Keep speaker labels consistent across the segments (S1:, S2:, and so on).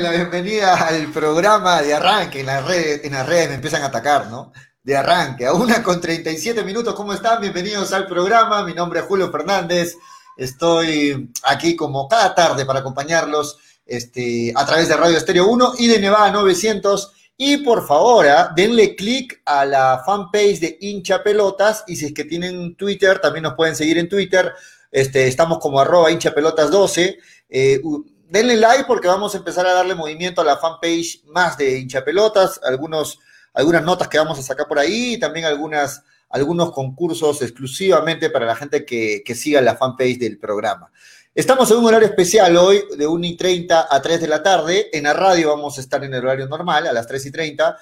S1: La bienvenida al programa de arranque. En las redes, en las redes me empiezan a atacar, ¿no? De arranque, a una con 37 minutos. ¿Cómo están? Bienvenidos al programa. Mi nombre es Julio Fernández. Estoy aquí como cada tarde para acompañarlos este, a través de Radio Estéreo 1 y de Nevada 900. Y por favor, ¿ah? denle click a la fanpage de hincha pelotas y si es que tienen Twitter, también nos pueden seguir en Twitter. Este, estamos como arroba hincha pelotas 12 denle like porque vamos a empezar a darle movimiento a la fanpage más de hinchapelotas, algunos, algunas notas que vamos a sacar por ahí y también algunas, algunos concursos exclusivamente para la gente que, que siga la fanpage del programa. Estamos en un horario especial hoy, de 1 y 30 a 3 de la tarde. En la radio vamos a estar en el horario normal, a las 3 y 30.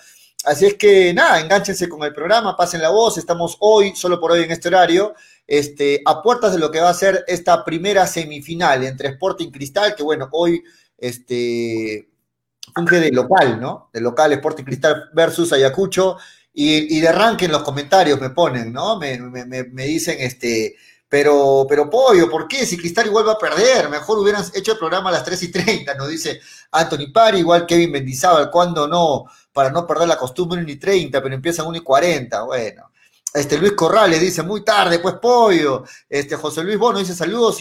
S1: Así es que nada, enganchense con el programa, pasen la voz. Estamos hoy, solo por hoy en este horario, este, a puertas de lo que va a ser esta primera semifinal entre Sporting Cristal, que bueno, hoy este, funge de local, ¿no? De local Sporting Cristal versus Ayacucho. Y, de arranque en los comentarios me ponen, ¿no? Me, dicen, este, pero, pero pollo, ¿por qué? Si Cristal igual va a perder, mejor hubieran hecho el programa a las 3 y 30, nos dice Anthony Pari, igual Kevin Mendizábal, cuando no, para no perder la costumbre 1 y 30, pero empiezan 1 y 40, bueno. Este Luis Corrales dice, muy tarde, pues pollo. Este José Luis Bono dice, saludos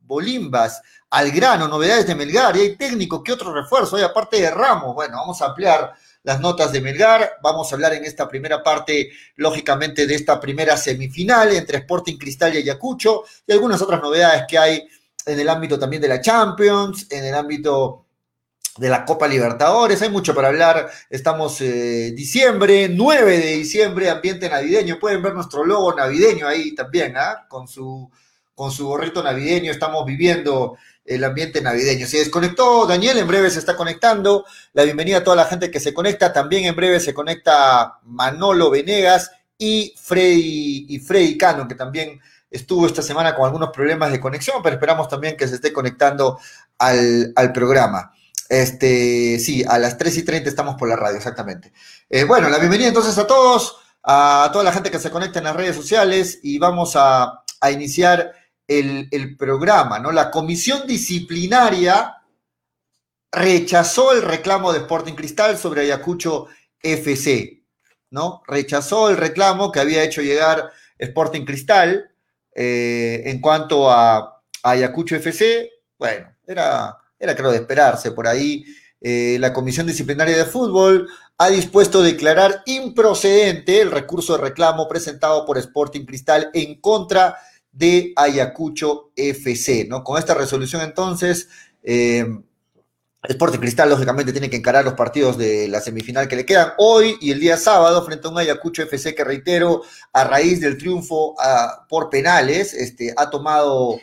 S1: Bolimbas, al grano, novedades de Melgar, y hay técnico, ¿qué otro refuerzo hay aparte de Ramos? Bueno, vamos a ampliar las notas de Melgar, vamos a hablar en esta primera parte, lógicamente, de esta primera semifinal entre Sporting Cristal y Ayacucho, y algunas otras novedades que hay en el ámbito también de la Champions, en el ámbito de la Copa Libertadores, hay mucho para hablar, estamos eh, diciembre, 9 de diciembre, ambiente navideño, pueden ver nuestro logo navideño ahí también, ¿ah? con, su, con su gorrito navideño, estamos viviendo el ambiente navideño. Se desconectó Daniel, en breve se está conectando, la bienvenida a toda la gente que se conecta, también en breve se conecta Manolo Venegas y Freddy, y Freddy Cano, que también estuvo esta semana con algunos problemas de conexión, pero esperamos también que se esté conectando al, al programa. Este, sí, a las 3 y 30 estamos por la radio, exactamente. Eh, bueno, la bienvenida entonces a todos, a toda la gente que se conecta en las redes sociales y vamos a, iniciar el, el, programa, ¿no? La comisión disciplinaria rechazó el reclamo de Sporting Cristal sobre Ayacucho FC, ¿no? Rechazó el reclamo que había hecho llegar Sporting Cristal eh, en cuanto a Ayacucho FC. Bueno, era era creo de esperarse por ahí. Eh, la Comisión Disciplinaria de Fútbol ha dispuesto declarar improcedente el recurso de reclamo presentado por Sporting Cristal en contra de Ayacucho FC. ¿no? Con esta resolución entonces, eh, Sporting Cristal lógicamente tiene que encarar los partidos de la semifinal que le quedan hoy y el día sábado frente a un Ayacucho FC que reitero, a raíz del triunfo por penales, este, ha tomado,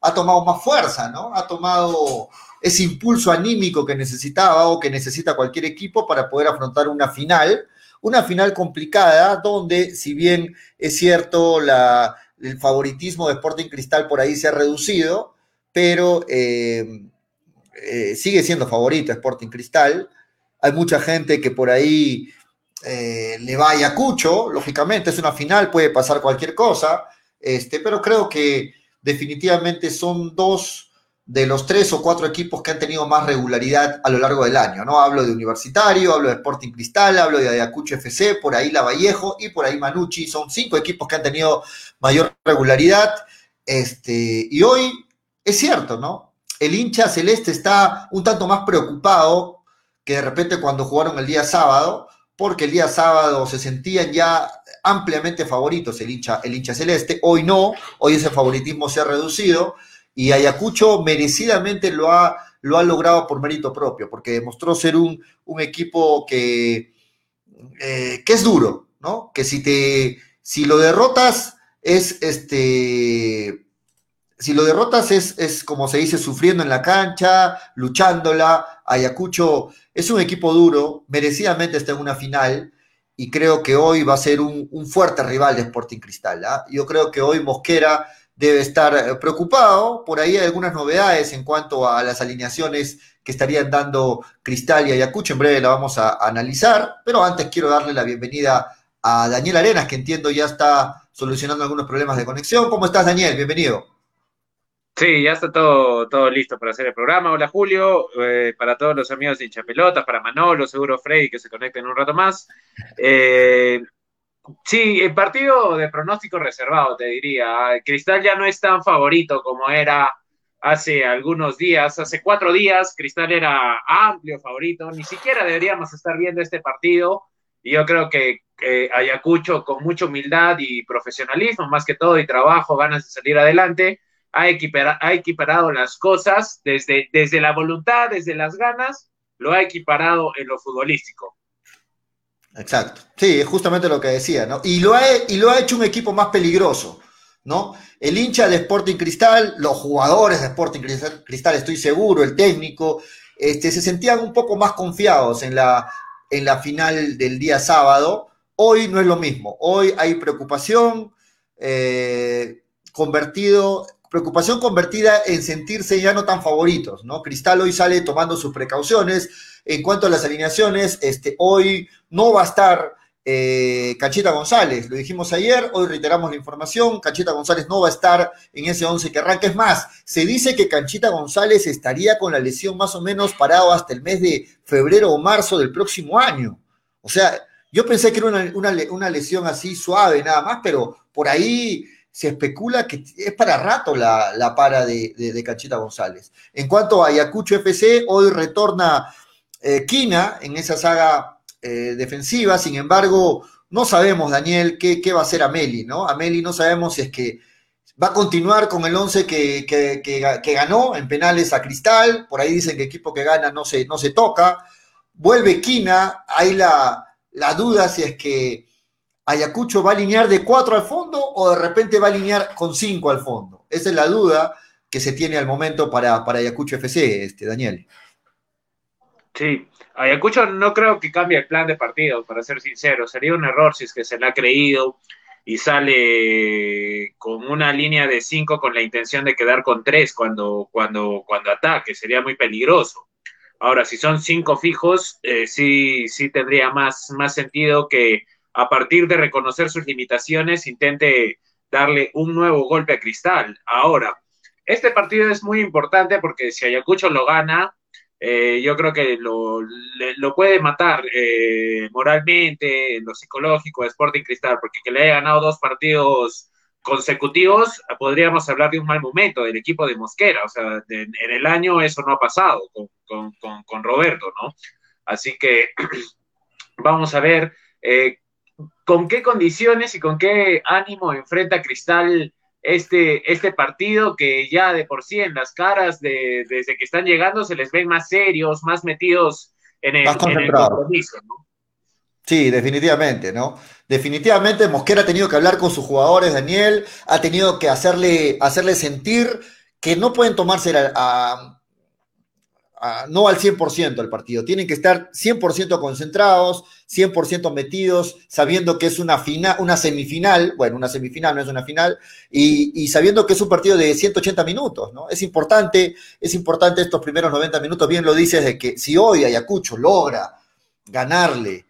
S1: ha tomado más fuerza, ¿no? Ha tomado ese impulso anímico que necesitaba o que necesita cualquier equipo para poder afrontar una final, una final complicada donde si bien es cierto la, el favoritismo de Sporting Cristal por ahí se ha reducido, pero eh, eh, sigue siendo favorito Sporting Cristal. Hay mucha gente que por ahí eh, le va a Ayacucho, lógicamente es una final, puede pasar cualquier cosa, este, pero creo que definitivamente son dos de los tres o cuatro equipos que han tenido más regularidad a lo largo del año, ¿no? Hablo de Universitario, hablo de Sporting Cristal, hablo de Ayacucho FC, por ahí La Vallejo y por ahí Manucci, son cinco equipos que han tenido mayor regularidad, este, y hoy es cierto, ¿no? El hincha celeste está un tanto más preocupado que de repente cuando jugaron el día sábado, porque el día sábado se sentían ya ampliamente favoritos el hincha, el hincha celeste, hoy no, hoy ese favoritismo se ha reducido, y Ayacucho merecidamente lo ha, lo ha logrado por mérito propio, porque demostró ser un, equipo que, eh, que es duro, ¿no? Que si te, si lo derrotas es este, si lo derrotas es, es como se dice, sufriendo en la cancha, luchándola. Ayacucho es un equipo duro, merecidamente está en una final y creo que hoy va a ser un, fuerte rival de Sporting Cristal. ¿ah? Yo creo que hoy Mosquera debe estar eh, preocupado. Por ahí hay algunas novedades en cuanto a las alineaciones que estarían dando Cristal y Ayacucho. En breve la vamos a, analizar, pero antes quiero darle la bienvenida a Daniel Arenas, que entiendo ya está solucionando algunos problemas de conexión. ¿Cómo estás, Daniel? Bienvenido.
S2: Sí, ya está todo, todo listo para hacer el programa. Hola Julio, eh, para todos los amigos de hinchapelota, para Manolo, seguro Freddy que se conecten un rato más. Eh, sí, el partido de pronóstico reservado, te diría. Cristal ya no es tan favorito como era hace algunos días. Hace cuatro días Cristal era amplio favorito. Ni siquiera deberíamos estar viendo este partido. Y yo creo que Ayacucho, con mucha humildad y profesionalismo, más que todo, y trabajo, ganas de salir adelante ha, equiparado las cosas desde, desde la voluntad, desde las ganas, lo ha equiparado en lo futbolístico.
S1: Exacto. Sí, es justamente lo que decía, ¿no? Y lo ha, y lo ha hecho un equipo más peligroso, ¿no? El hincha de Sporting Cristal, los jugadores de Sporting Cristal, estoy seguro, el técnico, este, se sentían un poco más confiados en la, en la final del día sábado. Hoy no es lo mismo. Hoy hay preocupación, eh, convertido preocupación convertida en sentirse ya no tan favoritos, ¿no? Cristal hoy sale tomando sus precauciones. En cuanto a las alineaciones, este, hoy no va a estar eh, Cachita González, lo dijimos ayer, hoy reiteramos la información, Cachita González no va a estar en ese 11 que arranca. Es más, se dice que Cachita González estaría con la lesión más o menos parado hasta el mes de febrero o marzo del próximo año. O sea, yo pensé que era una, una lesión así suave nada más, pero por ahí se especula que es para rato la, para de, de, Cachita González. En cuanto a Ayacucho FC, hoy retorna eh, Quina en esa saga eh, defensiva, sin embargo, no sabemos, Daniel, qué, va a hacer Ameli, ¿no? Ameli no sabemos si es que va a continuar con el 11 que, ganó en penales a Cristal, por ahí dicen que equipo que gana no se, toca, vuelve Quina, hay la, duda si es que Ayacucho va a alinear de cuatro al fondo o de repente va a alinear con cinco al fondo. Esa es la duda que se tiene al momento para, para Ayacucho FC, este, Daniel.
S2: Sí, Ayacucho no creo que cambie el plan de partido, para ser sincero. Sería un error si es que se le ha creído y sale con una línea de cinco con la intención de quedar con tres cuando, cuando, cuando ataque. Sería muy peligroso. Ahora, si son cinco fijos, eh, sí, sí tendría más, más sentido que a partir de reconocer sus limitaciones, intente darle un nuevo golpe a Cristal. Ahora, este partido es muy importante porque si Ayacucho lo gana, eh, yo creo que lo, lo puede matar eh, moralmente, en lo psicológico Sporting Cristal, porque que le haya ganado dos partidos consecutivos, podríamos hablar de un mal momento del equipo de Mosquera. O sea, en el año eso no ha pasado con, con, Roberto, ¿no? Así que vamos a ver eh, con qué condiciones y con qué ánimo enfrenta Cristal este, este partido que ya de por sí en las caras de, desde que están llegando se les ven más serios, más metidos en el, compromiso,
S1: Sí, definitivamente, ¿no? Definitivamente Mosquera ha tenido que hablar con sus jugadores, Daniel, ha tenido que hacerle, hacerle sentir que no pueden tomarse a, no al 100% el partido. Tienen que estar 100% concentrados, 100% metidos, sabiendo que es una, final, una semifinal, bueno, una semifinal no es una final, y, sabiendo que es un partido de 180 minutos, ¿no? Es importante, es importante estos primeros 90 minutos, bien lo dices, de que si hoy Ayacucho logra ganarle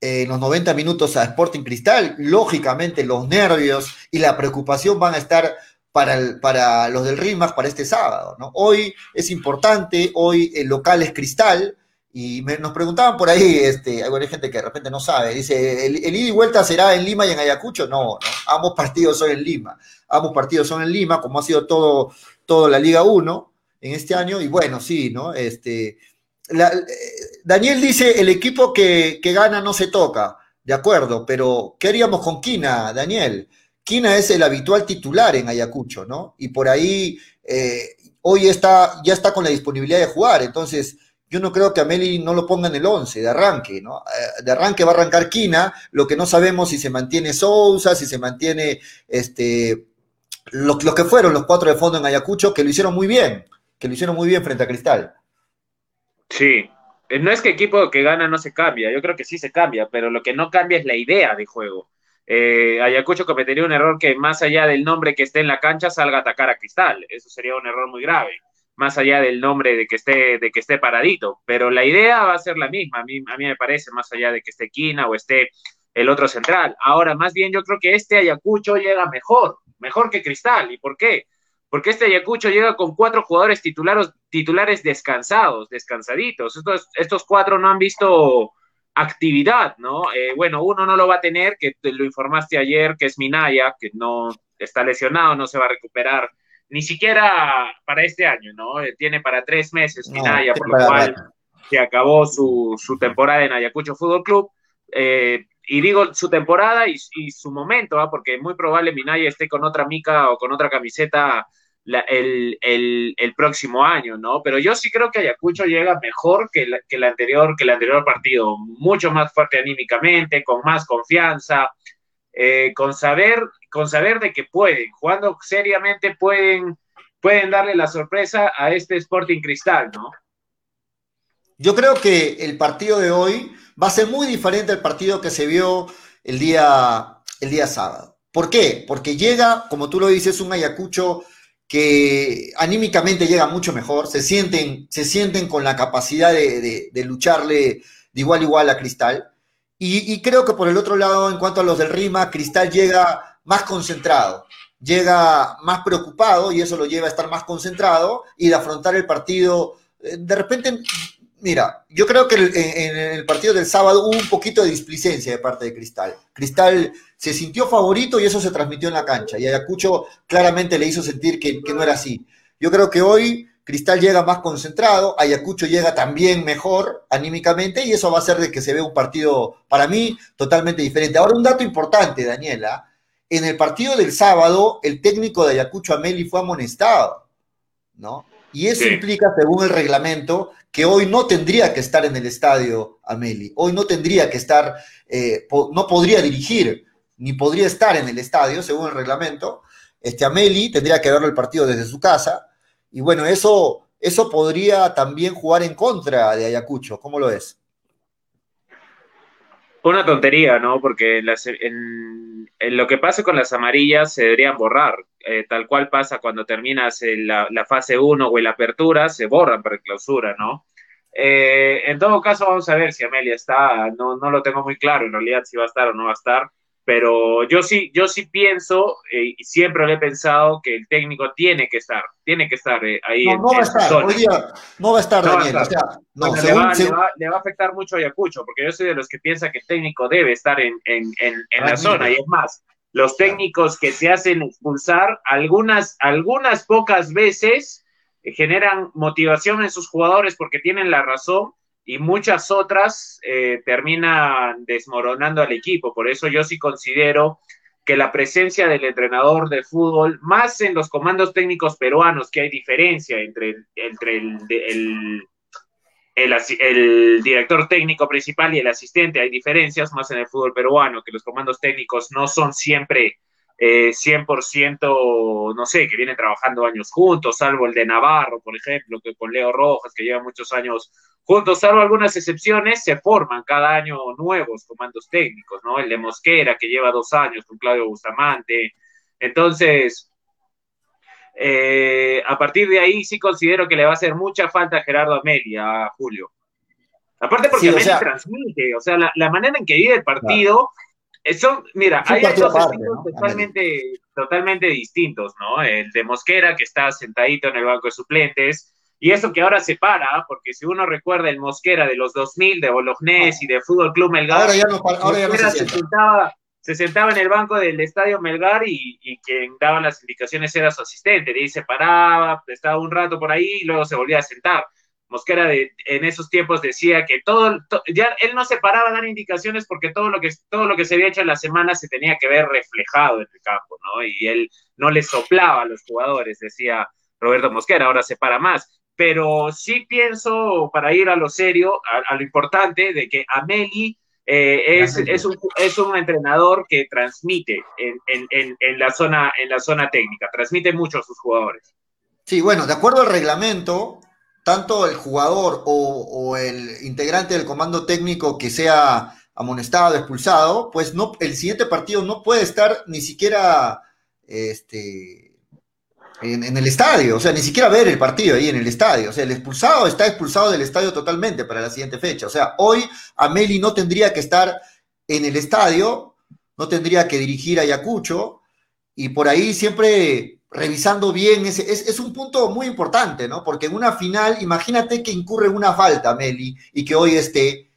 S1: en los 90 minutos a Sporting Cristal, lógicamente los nervios y la preocupación van a estar para, para los del RIMAX para este sábado. ¿no? Hoy es importante, hoy el local es Cristal, y nos preguntaban por ahí, este, hay gente que de repente no sabe, dice, ¿el, ida y vuelta será en Lima y en Ayacucho? No, no, ambos partidos son en Lima, ambos partidos son en Lima, como ha sido todo, todo la Liga 1 en este año, y bueno, sí, ¿no? Este, eh, Daniel dice, el equipo que, que gana no se toca, de acuerdo, pero ¿qué haríamos con Quina, Daniel? Quina es el habitual titular en Ayacucho, ¿no? Y por ahí eh, hoy está, ya está con la disponibilidad de jugar, entonces yo no creo que a Meli no lo ponga en el 11 de arranque, ¿no? Eh, de arranque va a arrancar Quina, lo que no sabemos si se mantiene Sousa, si se mantiene este, lo, que fueron los cuatro de fondo en Ayacucho, que lo hicieron muy bien, que lo hicieron muy bien frente a Cristal.
S2: Sí, eh, no es que equipo que gana no se cambia, yo creo que sí se cambia, pero lo que no cambia es la idea de juego eh, Ayacucho cometería un error que más allá del nombre que esté en la cancha salga a atacar a Cristal. Eso sería un error muy grave, más allá del nombre de que esté, de que esté paradito. Pero la idea va a ser la misma, a mí, a mí me parece, más allá de que esté Quina o esté el otro central. Ahora, más bien yo creo que este Ayacucho llega mejor, mejor que Cristal. ¿Y por qué? porque este Ayacucho llega con cuatro jugadores titulares, titulares descansados, descansaditos. Estos, estos cuatro no han visto actividad, ¿no? Eh, bueno, uno no lo va a tener, que te lo informaste ayer, que es Minaya, que no está lesionado, no se va a recuperar ni siquiera para este año, ¿no? Eh, tiene para tres meses Minaya, por lo cual se acabó su, su, temporada en Ayacucho Fútbol Club. Eh, y digo su temporada y, su momento, ¿ah? porque muy probable Minaya esté con otra mica o con otra camiseta el, el, próximo año, ¿no? Pero yo sí creo que Ayacucho llega mejor que, que, el anterior, que el anterior partido, mucho más fuerte anímicamente, con más confianza, eh, con, saber, con saber de que pueden, jugando seriamente pueden, pueden darle la sorpresa a este Sporting Cristal, ¿no?
S1: Yo creo que el partido de hoy va a ser muy diferente al partido que se vio el día, el día sábado. ¿Por qué? Porque llega, como tú lo dices, un Ayacucho que anímicamente llega mucho mejor, se sienten, se sienten con la capacidad de, lucharle de igual a igual a Cristal. Y, creo que por el otro lado, en cuanto a los del Rima, Cristal llega más concentrado, llega más preocupado y eso lo lleva a estar más concentrado y de afrontar el partido. Eh, de repente, mira, yo creo que en el partido del sábado hubo un poquito de displicencia de parte de Cristal. Cristal se sintió favorito y eso se transmitió en la cancha. Y Ayacucho claramente le hizo sentir que, no era así. Yo creo que hoy Cristal llega más concentrado, Ayacucho llega también mejor anímicamente y eso va a hacer de que se vea un partido, para mí, totalmente diferente. Ahora, un dato importante, Daniela. En el partido del sábado, el técnico de Ayacucho Ameli fue amonestado, ¿no? Y eso implica, según el reglamento, que hoy no tendría que estar en el estadio Ameli. Hoy no tendría que estar, eh, no podría dirigir ni podría estar en el estadio, según el reglamento. Este Ameli tendría que verlo el partido desde su casa. Y bueno, eso, eso podría también jugar en contra de Ayacucho. ¿Cómo lo es?
S2: Una tontería, ¿no? Porque en, lo que pasa con las amarillas se deberían borrar. Eh, tal cual pasa cuando terminas la, fase 1 o la apertura, se borran para clausura, ¿no? Eh, en todo caso, vamos a ver si Amelia está. No, no lo tengo muy claro en realidad si va a estar o no va a estar pero yo sí, yo sí pienso, eh, y siempre lo he pensado, que el técnico tiene que estar, tiene que estar eh, ahí.
S1: No, no va a estar, hoy día no va a estar, Daniel. O sea,
S2: no, le, va, le, va, a afectar mucho a Ayacucho, porque yo soy de los que piensa que el técnico debe estar en, en, en, la zona, y es más, los técnicos que se hacen expulsar, algunas, algunas pocas veces eh, generan motivación en sus jugadores porque tienen la razón, y muchas otras eh, terminan desmoronando al equipo. Por eso yo sí considero que la presencia del entrenador de fútbol, más en los comandos técnicos peruanos, que hay diferencia entre, entre el, el, director técnico principal y el asistente, hay diferencias más en el fútbol peruano, que los comandos técnicos no son siempre eh, 100%, no sé, que vienen trabajando años juntos, salvo el de Navarro, por ejemplo, que con Leo Rojas, que lleva muchos años Juntos, salvo algunas excepciones, se forman cada año nuevos comandos técnicos, ¿no? El de Mosquera, que lleva dos años con Claudio Bustamante. Entonces, eh, a partir de ahí sí considero que le va a hacer mucha falta a Gerardo Amelia, a Julio. Aparte porque Amelia transmite, o sea, la, manera en que vive el partido, son, mira, hay dos estilos totalmente, totalmente distintos, ¿no? El de Mosquera, que está sentadito en el banco de suplentes, y eso que ahora se para, porque si uno recuerda el Mosquera de los 2000, de Bolognés y de Fútbol Club Melgar, ahora ya no, ahora ya no se, sentaba, se, sentaba, en el banco del estadio Melgar y, quien daba las indicaciones era su asistente. Ahí se paraba, estaba un rato por ahí y luego se volvía a sentar. Mosquera de, en esos tiempos decía que todo, ya él no se paraba a dar indicaciones porque todo lo que todo lo que se había hecho en la semana se tenía que ver reflejado en el campo, ¿no? Y él no le soplaba a los jugadores, decía Roberto Mosquera, ahora se para más pero sí pienso, para ir a lo serio, a, lo importante, de que Ameli eh, es, es, un, es, un, entrenador que transmite en, en, en, la zona, en la zona técnica, transmite mucho a sus jugadores.
S1: Sí, bueno, de acuerdo al reglamento, tanto el jugador o, el integrante del comando técnico que sea amonestado, expulsado, pues no, el siguiente partido no puede estar ni siquiera este, en, el estadio, o sea, ni siquiera ver el partido ahí en el estadio. O sea, el expulsado está expulsado del estadio totalmente para la siguiente fecha. O sea, hoy Ameli no tendría que estar en el estadio, no tendría que dirigir a Ayacucho, y por ahí siempre revisando bien, ese, es, un punto muy importante, ¿no? Porque en una final, imagínate que incurre una falta, Meli, y que hoy esté,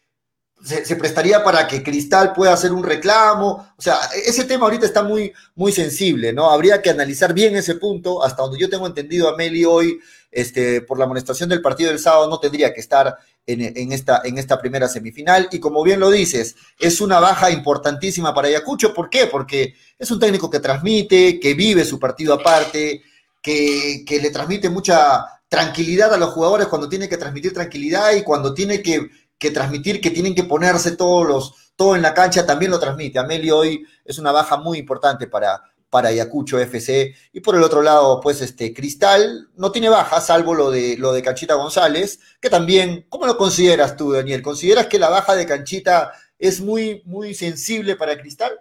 S1: se, prestaría para que Cristal pueda hacer un reclamo. O sea, ese tema ahorita está muy, muy sensible, ¿no? Habría que analizar bien ese punto. Hasta donde yo tengo entendido a Meli hoy, este, por la amonestación del partido del sábado, no tendría que estar en, esta, en esta primera semifinal. Y como bien lo dices, es una baja importantísima para Ayacucho. ¿Por qué? Porque es un técnico que transmite, que vive su partido aparte, que, que le transmite mucha tranquilidad a los jugadores cuando tiene que transmitir tranquilidad y cuando tiene que, que transmitir que tienen que ponerse todos los, todo en la cancha, también lo transmite. Amelio hoy es una baja muy importante para, para Ayacucho FC. Y por el otro lado, pues este Cristal no tiene baja, salvo lo de lo de Canchita González, que también, ¿cómo lo consideras tú, Daniel? ¿Consideras que la baja de Canchita es muy, muy sensible para Cristal?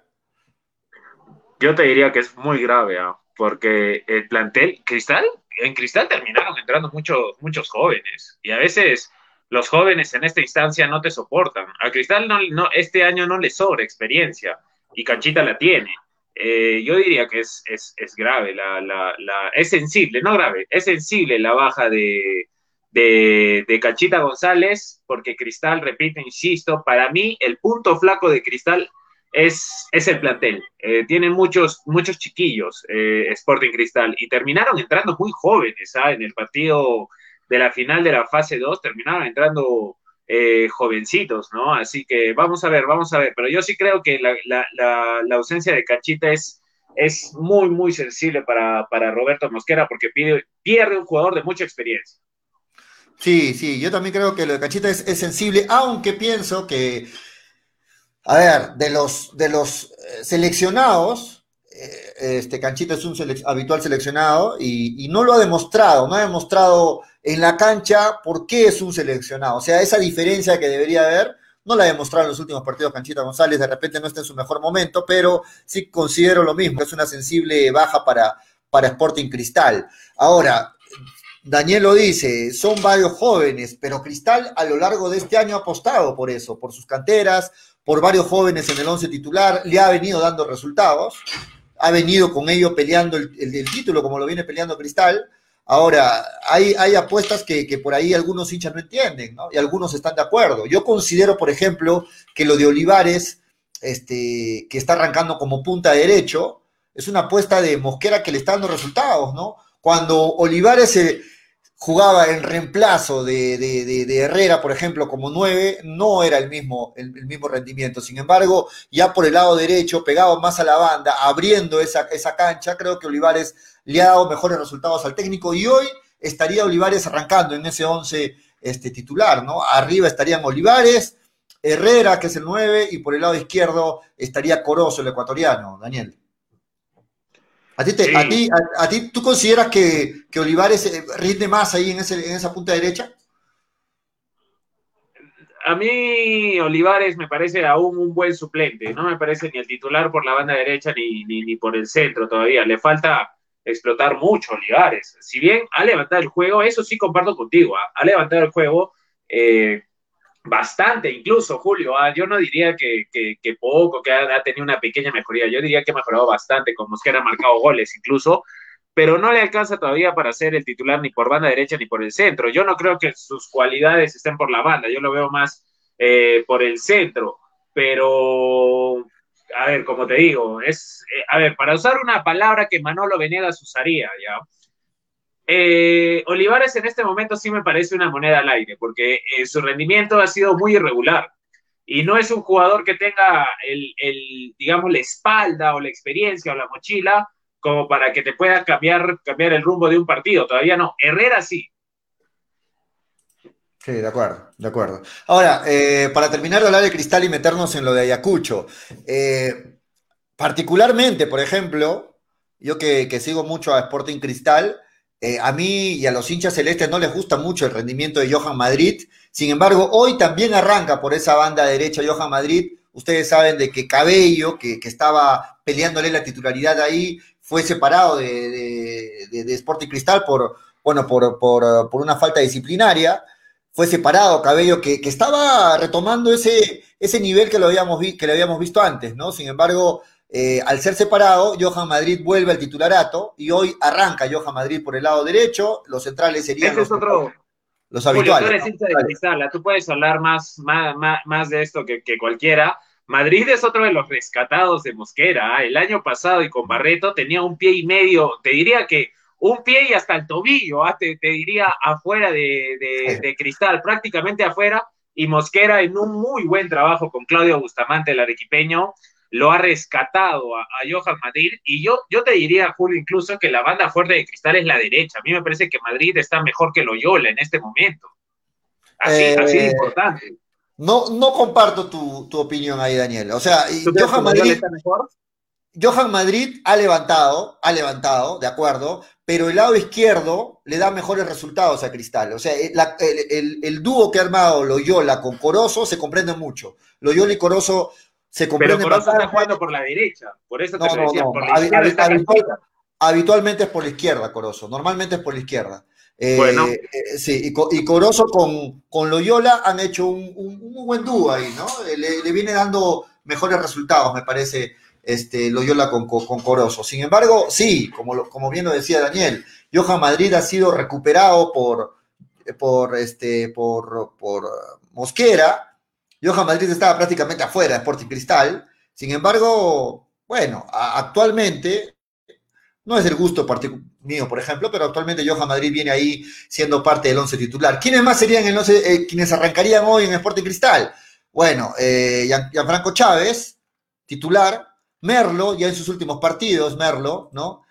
S2: Yo te diría que es muy grave, ¿ah? porque el plantel, Cristal, en Cristal terminaron entrando muchos, muchos jóvenes, y a veces los jóvenes en esta instancia no te soportan. A Cristal no, no, este año no le sobra experiencia, y Canchita la tiene. Eh, yo diría que es, es, es grave, la, la, la, es sensible, no grave, es sensible la baja de, de, Cachita González, porque Cristal, repito, insisto, para mí el punto flaco de Cristal es, es el plantel. Eh, tiene muchos, muchos chiquillos eh, Sporting Cristal y terminaron entrando muy jóvenes ¿ah? en el partido de la final de la fase 2, terminaron entrando eh, jovencitos, ¿no? Así que vamos a ver, vamos a ver, pero yo sí creo que la, ausencia de Cachita es, es muy, muy sensible para, Roberto Mosquera porque pierde un jugador de mucha experiencia.
S1: Sí, sí, yo también creo que lo de Cachita es, sensible, aunque pienso que, a ver, de los, de los eh, seleccionados, eh, este Canchita es un habitual seleccionado y, y, no lo ha demostrado, no ha demostrado en la cancha por qué es un seleccionado. O sea, esa diferencia que debería haber, no la ha demostrado en los últimos partidos Canchita González, de repente no está en su mejor momento, pero sí considero lo mismo, es una sensible baja para, para Sporting Cristal. Ahora, Daniel lo dice, son varios jóvenes, pero Cristal a lo largo de este año ha apostado por eso, por sus canteras, por varios jóvenes en el once titular, le ha venido dando resultados, ha venido con ello peleando el, el título como lo viene peleando Cristal, Ahora, hay, hay apuestas que, por ahí algunos hinchas no entienden, ¿no? Y algunos están de acuerdo. Yo considero, por ejemplo, que lo de Olivares, este, que está arrancando como punta derecho, es una apuesta de Mosquera que le está dando resultados, ¿no? Cuando Olivares se jugaba en reemplazo de, Herrera, por ejemplo, como nueve, no era el mismo, el, mismo rendimiento. Sin embargo, ya por el lado derecho, pegado más a la banda, abriendo esa, esa cancha, creo que Olivares le ha dado mejores resultados al técnico y hoy estaría Olivares arrancando en ese 11 este, titular, ¿no? Arriba estarían Olivares, Herrera, que es el 9, y por el lado izquierdo estaría Corozo, el ecuatoriano, Daniel. ¿A ti, a ti, a, ti tú consideras que, Olivares eh, rinde más ahí en, ese, en esa punta derecha?
S2: a mí Olivares me parece aún un buen suplente, no me parece ni el titular por la banda derecha ni, ni, ni, por el centro todavía, le falta explotar mucho Olivares. Si bien ha levantado el juego, eso sí comparto contigo, ¿ah? ha levantado el juego eh, bastante, incluso Julio. ¿ah? Yo no diría que, poco, que ha, tenido una pequeña mejoría. Yo diría que ha mejorado bastante, como que ha marcado goles incluso, pero no le alcanza todavía para ser el titular ni por banda derecha ni por el centro. Yo no creo que sus cualidades estén por la banda, yo lo veo más eh, por el centro, pero a ver, como te digo, es, eh, a ver, para usar una palabra que Manolo Venegas usaría, ¿ya? Eh, Olivares en este momento sí me parece una moneda al aire, porque eh, su rendimiento ha sido muy irregular y no es un jugador que tenga el, digamos, la espalda o la experiencia o la mochila como para que te pueda cambiar, cambiar el rumbo de un partido. Todavía no. Herrera sí,
S1: Sí, de acuerdo, de acuerdo. Ahora, eh, para terminar de hablar de Cristal y meternos en lo de Ayacucho, eh, particularmente, por ejemplo, yo que, sigo mucho a Sporting Cristal, eh, a mí y a los hinchas celestes no les gusta mucho el rendimiento de Johan Madrid. Sin embargo, hoy también arranca por esa banda derecha Johan Madrid. Ustedes saben de que Cabello, que, estaba peleándole la titularidad ahí, fue separado de, Sporting Cristal por, bueno, por, por una falta disciplinaria fue separado Cabello, que, estaba retomando ese, ese nivel que lo, habíamos que le habíamos visto antes, ¿no? Sin embargo, eh, al ser separado, Johan Madrid vuelve al titularato y hoy arranca Johan Madrid por el lado derecho, los centrales serían los,
S2: los habituales. tú, eres tú puedes hablar más, más, más de esto que, que, cualquiera. Madrid es otro de los rescatados de Mosquera. ¿ah? El año pasado y con Barreto tenía un pie y medio, te diría que un pie y hasta el tobillo, ¿ah? te, te, diría afuera de, de, de cristal, prácticamente afuera, y Mosquera en un muy buen trabajo con Claudio Bustamante, el arequipeño, lo ha rescatado a, Johan Madrid. Y yo, yo te diría, Julio, incluso que la banda fuerte de Cristal es la derecha. A mí me parece que Madrid está mejor que Loyola en este momento. Así, eh, así de importante.
S1: No, no comparto tu, opinión ahí, Daniel. O sea, Johan Madrid? Johan Madrid ha levantado, ha levantado, de acuerdo, pero el lado izquierdo le da mejores resultados a Cristal. O sea, el, el, dúo que ha armado Loyola con Corozo se comprende mucho. Loyola y Corozo se
S2: Pero Corozo está jugando por la derecha, por eso te por la izquierda
S1: Habitualmente es por la izquierda, Corozo, normalmente es por la izquierda. Eh, bueno. Eh, sí, y, Corozo con, con, Loyola han hecho un, un, buen dúo ahí, ¿no? Le, viene dando mejores resultados, me parece, este, Loyola con, con, Corozo. Sin embargo, sí, como, como bien lo decía Daniel, Johan Madrid ha sido recuperado por, por, este, por, por Mosquera, Johan Madrid estaba prácticamente afuera de Sporting Cristal. Sin embargo, bueno, actualmente no es el gusto mío, por ejemplo, pero actualmente Johan Madrid viene ahí siendo parte del once titular. ¿Quiénes más serían el once, eh, quienes arrancarían hoy en Sporting Cristal? Bueno, eh, Gianfranco Chávez, titular, Merlo, ya en sus últimos partidos, Merlo, ¿no?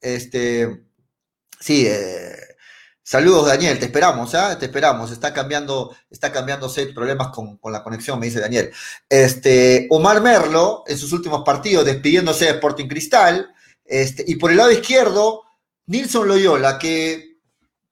S1: Este, sí, eh, Saludos, Daniel, te esperamos, ¿ah? Te esperamos. Está cambiando, está cambiando set, problemas con, la conexión, me dice Daniel. Este, Omar Merlo, en sus últimos partidos, despidiéndose de Sporting Cristal. Este, y por el lado izquierdo, Nilson Loyola, que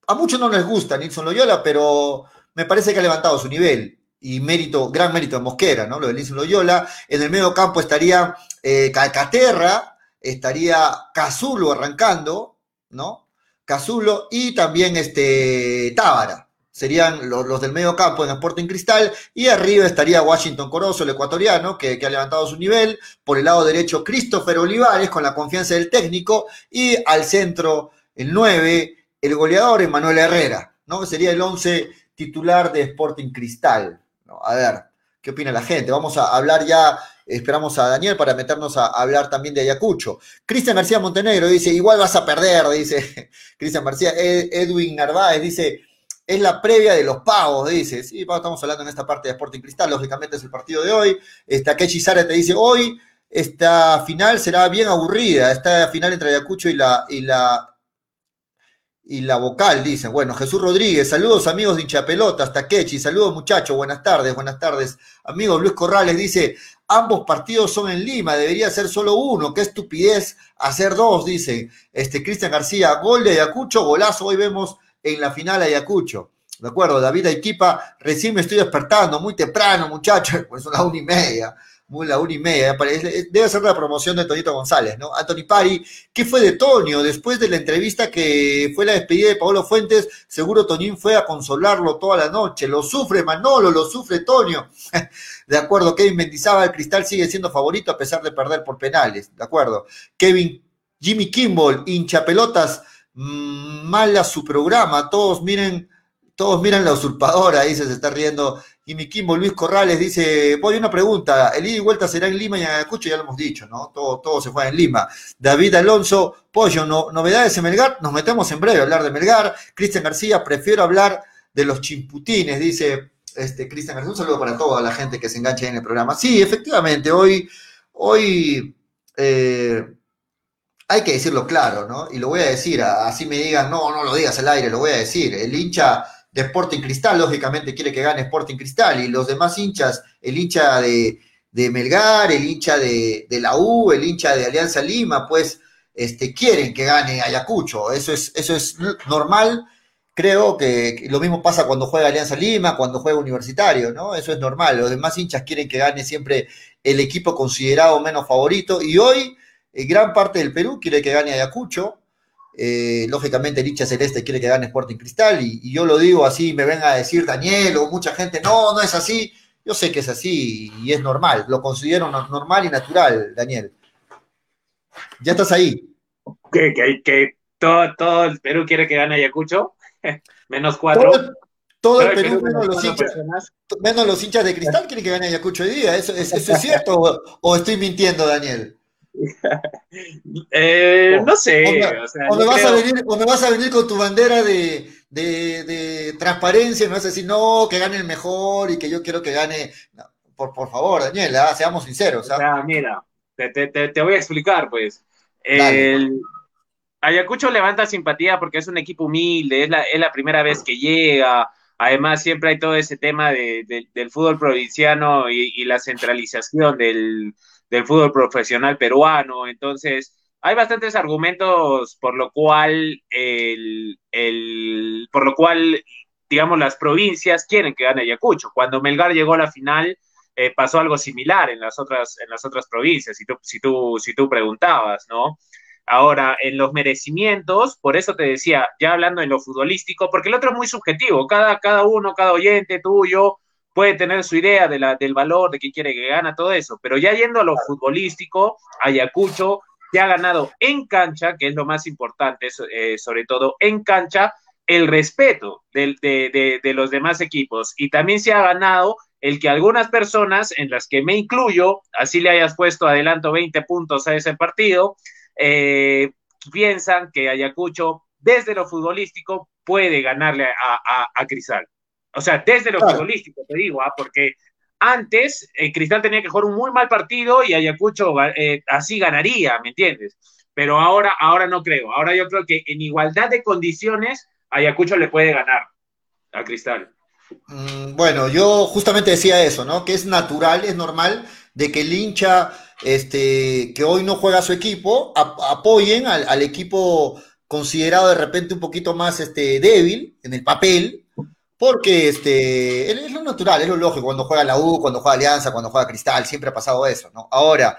S1: a muchos no les gusta Nilson Loyola, pero me parece que ha levantado su nivel. Y mérito, gran mérito de Mosquera, ¿no? Lo de Nilson Loyola. En el medio campo estaría eh, Calcaterra, estaría Cazulo arrancando, ¿no? Cazulo y también este Tábara. Serían los, del medio campo en Sporting Cristal. Y arriba estaría Washington Corozo, el ecuatoriano, que, ha levantado su nivel. Por el lado derecho, Christopher Olivares, con la confianza del técnico. Y al centro, el 9, el goleador, Emanuel Herrera. ¿no? Sería el 11 titular de Sporting Cristal. A ver, ¿qué opina la gente? Vamos a hablar ya Esperamos a Daniel para meternos a, hablar también de Ayacucho. Cristian García Montenegro dice, igual vas a perder, dice Cristian García. Edwin Narváez dice, es la previa de los pagos, dice. Sí, estamos hablando en esta parte de Sporting Cristal, lógicamente es el partido de hoy. Esta Kechi Sara te dice, hoy esta final será bien aburrida, esta final entre Ayacucho y la, y la, y la vocal, dicen. Bueno, Jesús Rodríguez, saludos amigos de hinchapelota, Takechi, saludos muchachos, buenas tardes, buenas tardes. Amigos, Luis Corrales dice, ambos partidos son en Lima, debería ser solo uno, qué estupidez hacer dos, dice este Cristian García, gol de Ayacucho, golazo, hoy vemos en la final Ayacucho. De acuerdo, David Equipa, recién me estoy despertando, muy temprano, muchachos, pues son las una y media muy la una y media, debe ser la promoción de Tonito González, ¿no? Anthony Pari, ¿qué fue de Tonio? Después de la entrevista que fue la despedida de Pablo Fuentes, seguro Tonín fue a consolarlo toda la noche, lo sufre Manolo, lo sufre Tonio, de acuerdo, Kevin Mendizábal, el Cristal sigue siendo favorito a pesar de perder por penales, de acuerdo, Kevin, Jimmy Kimball, hincha pelotas, mm, mala su programa, todos miren, todos miran la usurpadora, dice, se está riendo y mi Kimbo Luis Corrales dice, voy una pregunta, el ida y vuelta será en Lima y en Ayacucho, ya lo hemos dicho, ¿no? Todo, todo se fue en Lima. David Alonso, Pollo, no, novedades en Melgar, nos metemos en breve a hablar de Melgar. Cristian García, prefiero hablar de los chimputines, dice este Cristian García. Un saludo para toda la gente que se engancha en el programa. Sí, efectivamente, hoy, hoy eh, hay que decirlo claro, ¿no? Y lo voy a decir, así me digan, no, no lo digas al aire, lo voy a decir. El hincha de Sporting Cristal, lógicamente quiere que gane Sporting Cristal, y los demás hinchas, el hincha de, Melgar, el hincha de, la U, el hincha de Alianza Lima, pues este, quieren que gane Ayacucho. Eso es, eso es normal. Creo que lo mismo pasa cuando juega Alianza Lima, cuando juega Universitario, ¿no? Eso es normal. Los demás hinchas quieren que gane siempre el equipo considerado menos favorito. Y hoy, eh, gran parte del Perú quiere que gane Ayacucho. Eh, lógicamente el hincha celeste quiere que gane Sporting Cristal y, yo lo digo así, me venga a decir Daniel o mucha gente, no, no es así. Yo sé que es así y es normal, lo considero normal y natural, Daniel. Ya estás ahí.
S2: ¿Que, que, que todo, todo el Perú quiere que gane Ayacucho? Menos cuatro.
S1: Todo, el Perú, menos, los hinchas, menos los hinchas de cristal quieren que gane Ayacucho hoy día. ¿Eso, es cierto o, estoy mintiendo, Daniel?
S2: Eh, no sé.
S1: O, me, vas a venir, o me vas a venir con tu bandera de, de, transparencia y me vas a decir, no, que gane el mejor y que yo quiero que gane. por, por favor, Daniel, ¿ah? seamos sinceros.
S2: ¿ah? mira, te, te, te, voy a explicar, pues. El, Ayacucho levanta simpatía porque es un equipo humilde, es la, es la primera vez que llega. Además, siempre hay todo ese tema de, del fútbol provinciano y, la centralización del, del, fútbol profesional peruano. Entonces, hay bastantes argumentos por lo cual, el, el, por lo cual, digamos, las provincias quieren que gane Ayacucho. Cuando Melgar llegó a la final, eh, pasó algo similar en las otras, en las otras provincias, si tú, si tú, si tú preguntabas, ¿no? Ahora, en los merecimientos, por eso te decía, ya hablando en lo futbolístico, porque el otro es muy subjetivo, cada, cada uno, cada oyente tuyo puede tener su idea de la, del valor, de quién quiere que gana, todo eso, pero ya yendo a lo futbolístico, Ayacucho se ha ganado en cancha, que es lo más importante, eh, sobre todo en cancha, el respeto de, de, de, los demás equipos y también se ha ganado el que algunas personas, en las que me incluyo, así le hayas puesto adelanto 20 puntos a ese partido, eh, piensan que Ayacucho, desde lo futbolístico, puede ganarle a, Cristal. O sea, desde lo futbolístico, te digo, ¿ah? porque antes eh, Cristal tenía que jugar un muy mal partido y Ayacucho eh, así ganaría, ¿me entiendes? Pero ahora, ahora no creo. Ahora yo creo que en igualdad de condiciones, Ayacucho le puede ganar a Cristal.
S1: Mm, bueno, yo justamente decía eso, ¿no? Que es natural, es normal de que el hincha este, que hoy no juega su equipo, apoyen al, equipo considerado de repente un poquito más este, débil en el papel, porque este, es lo natural, es lo lógico, cuando juega la U, cuando juega Alianza, cuando juega Cristal, siempre ha pasado eso, ¿no? Ahora,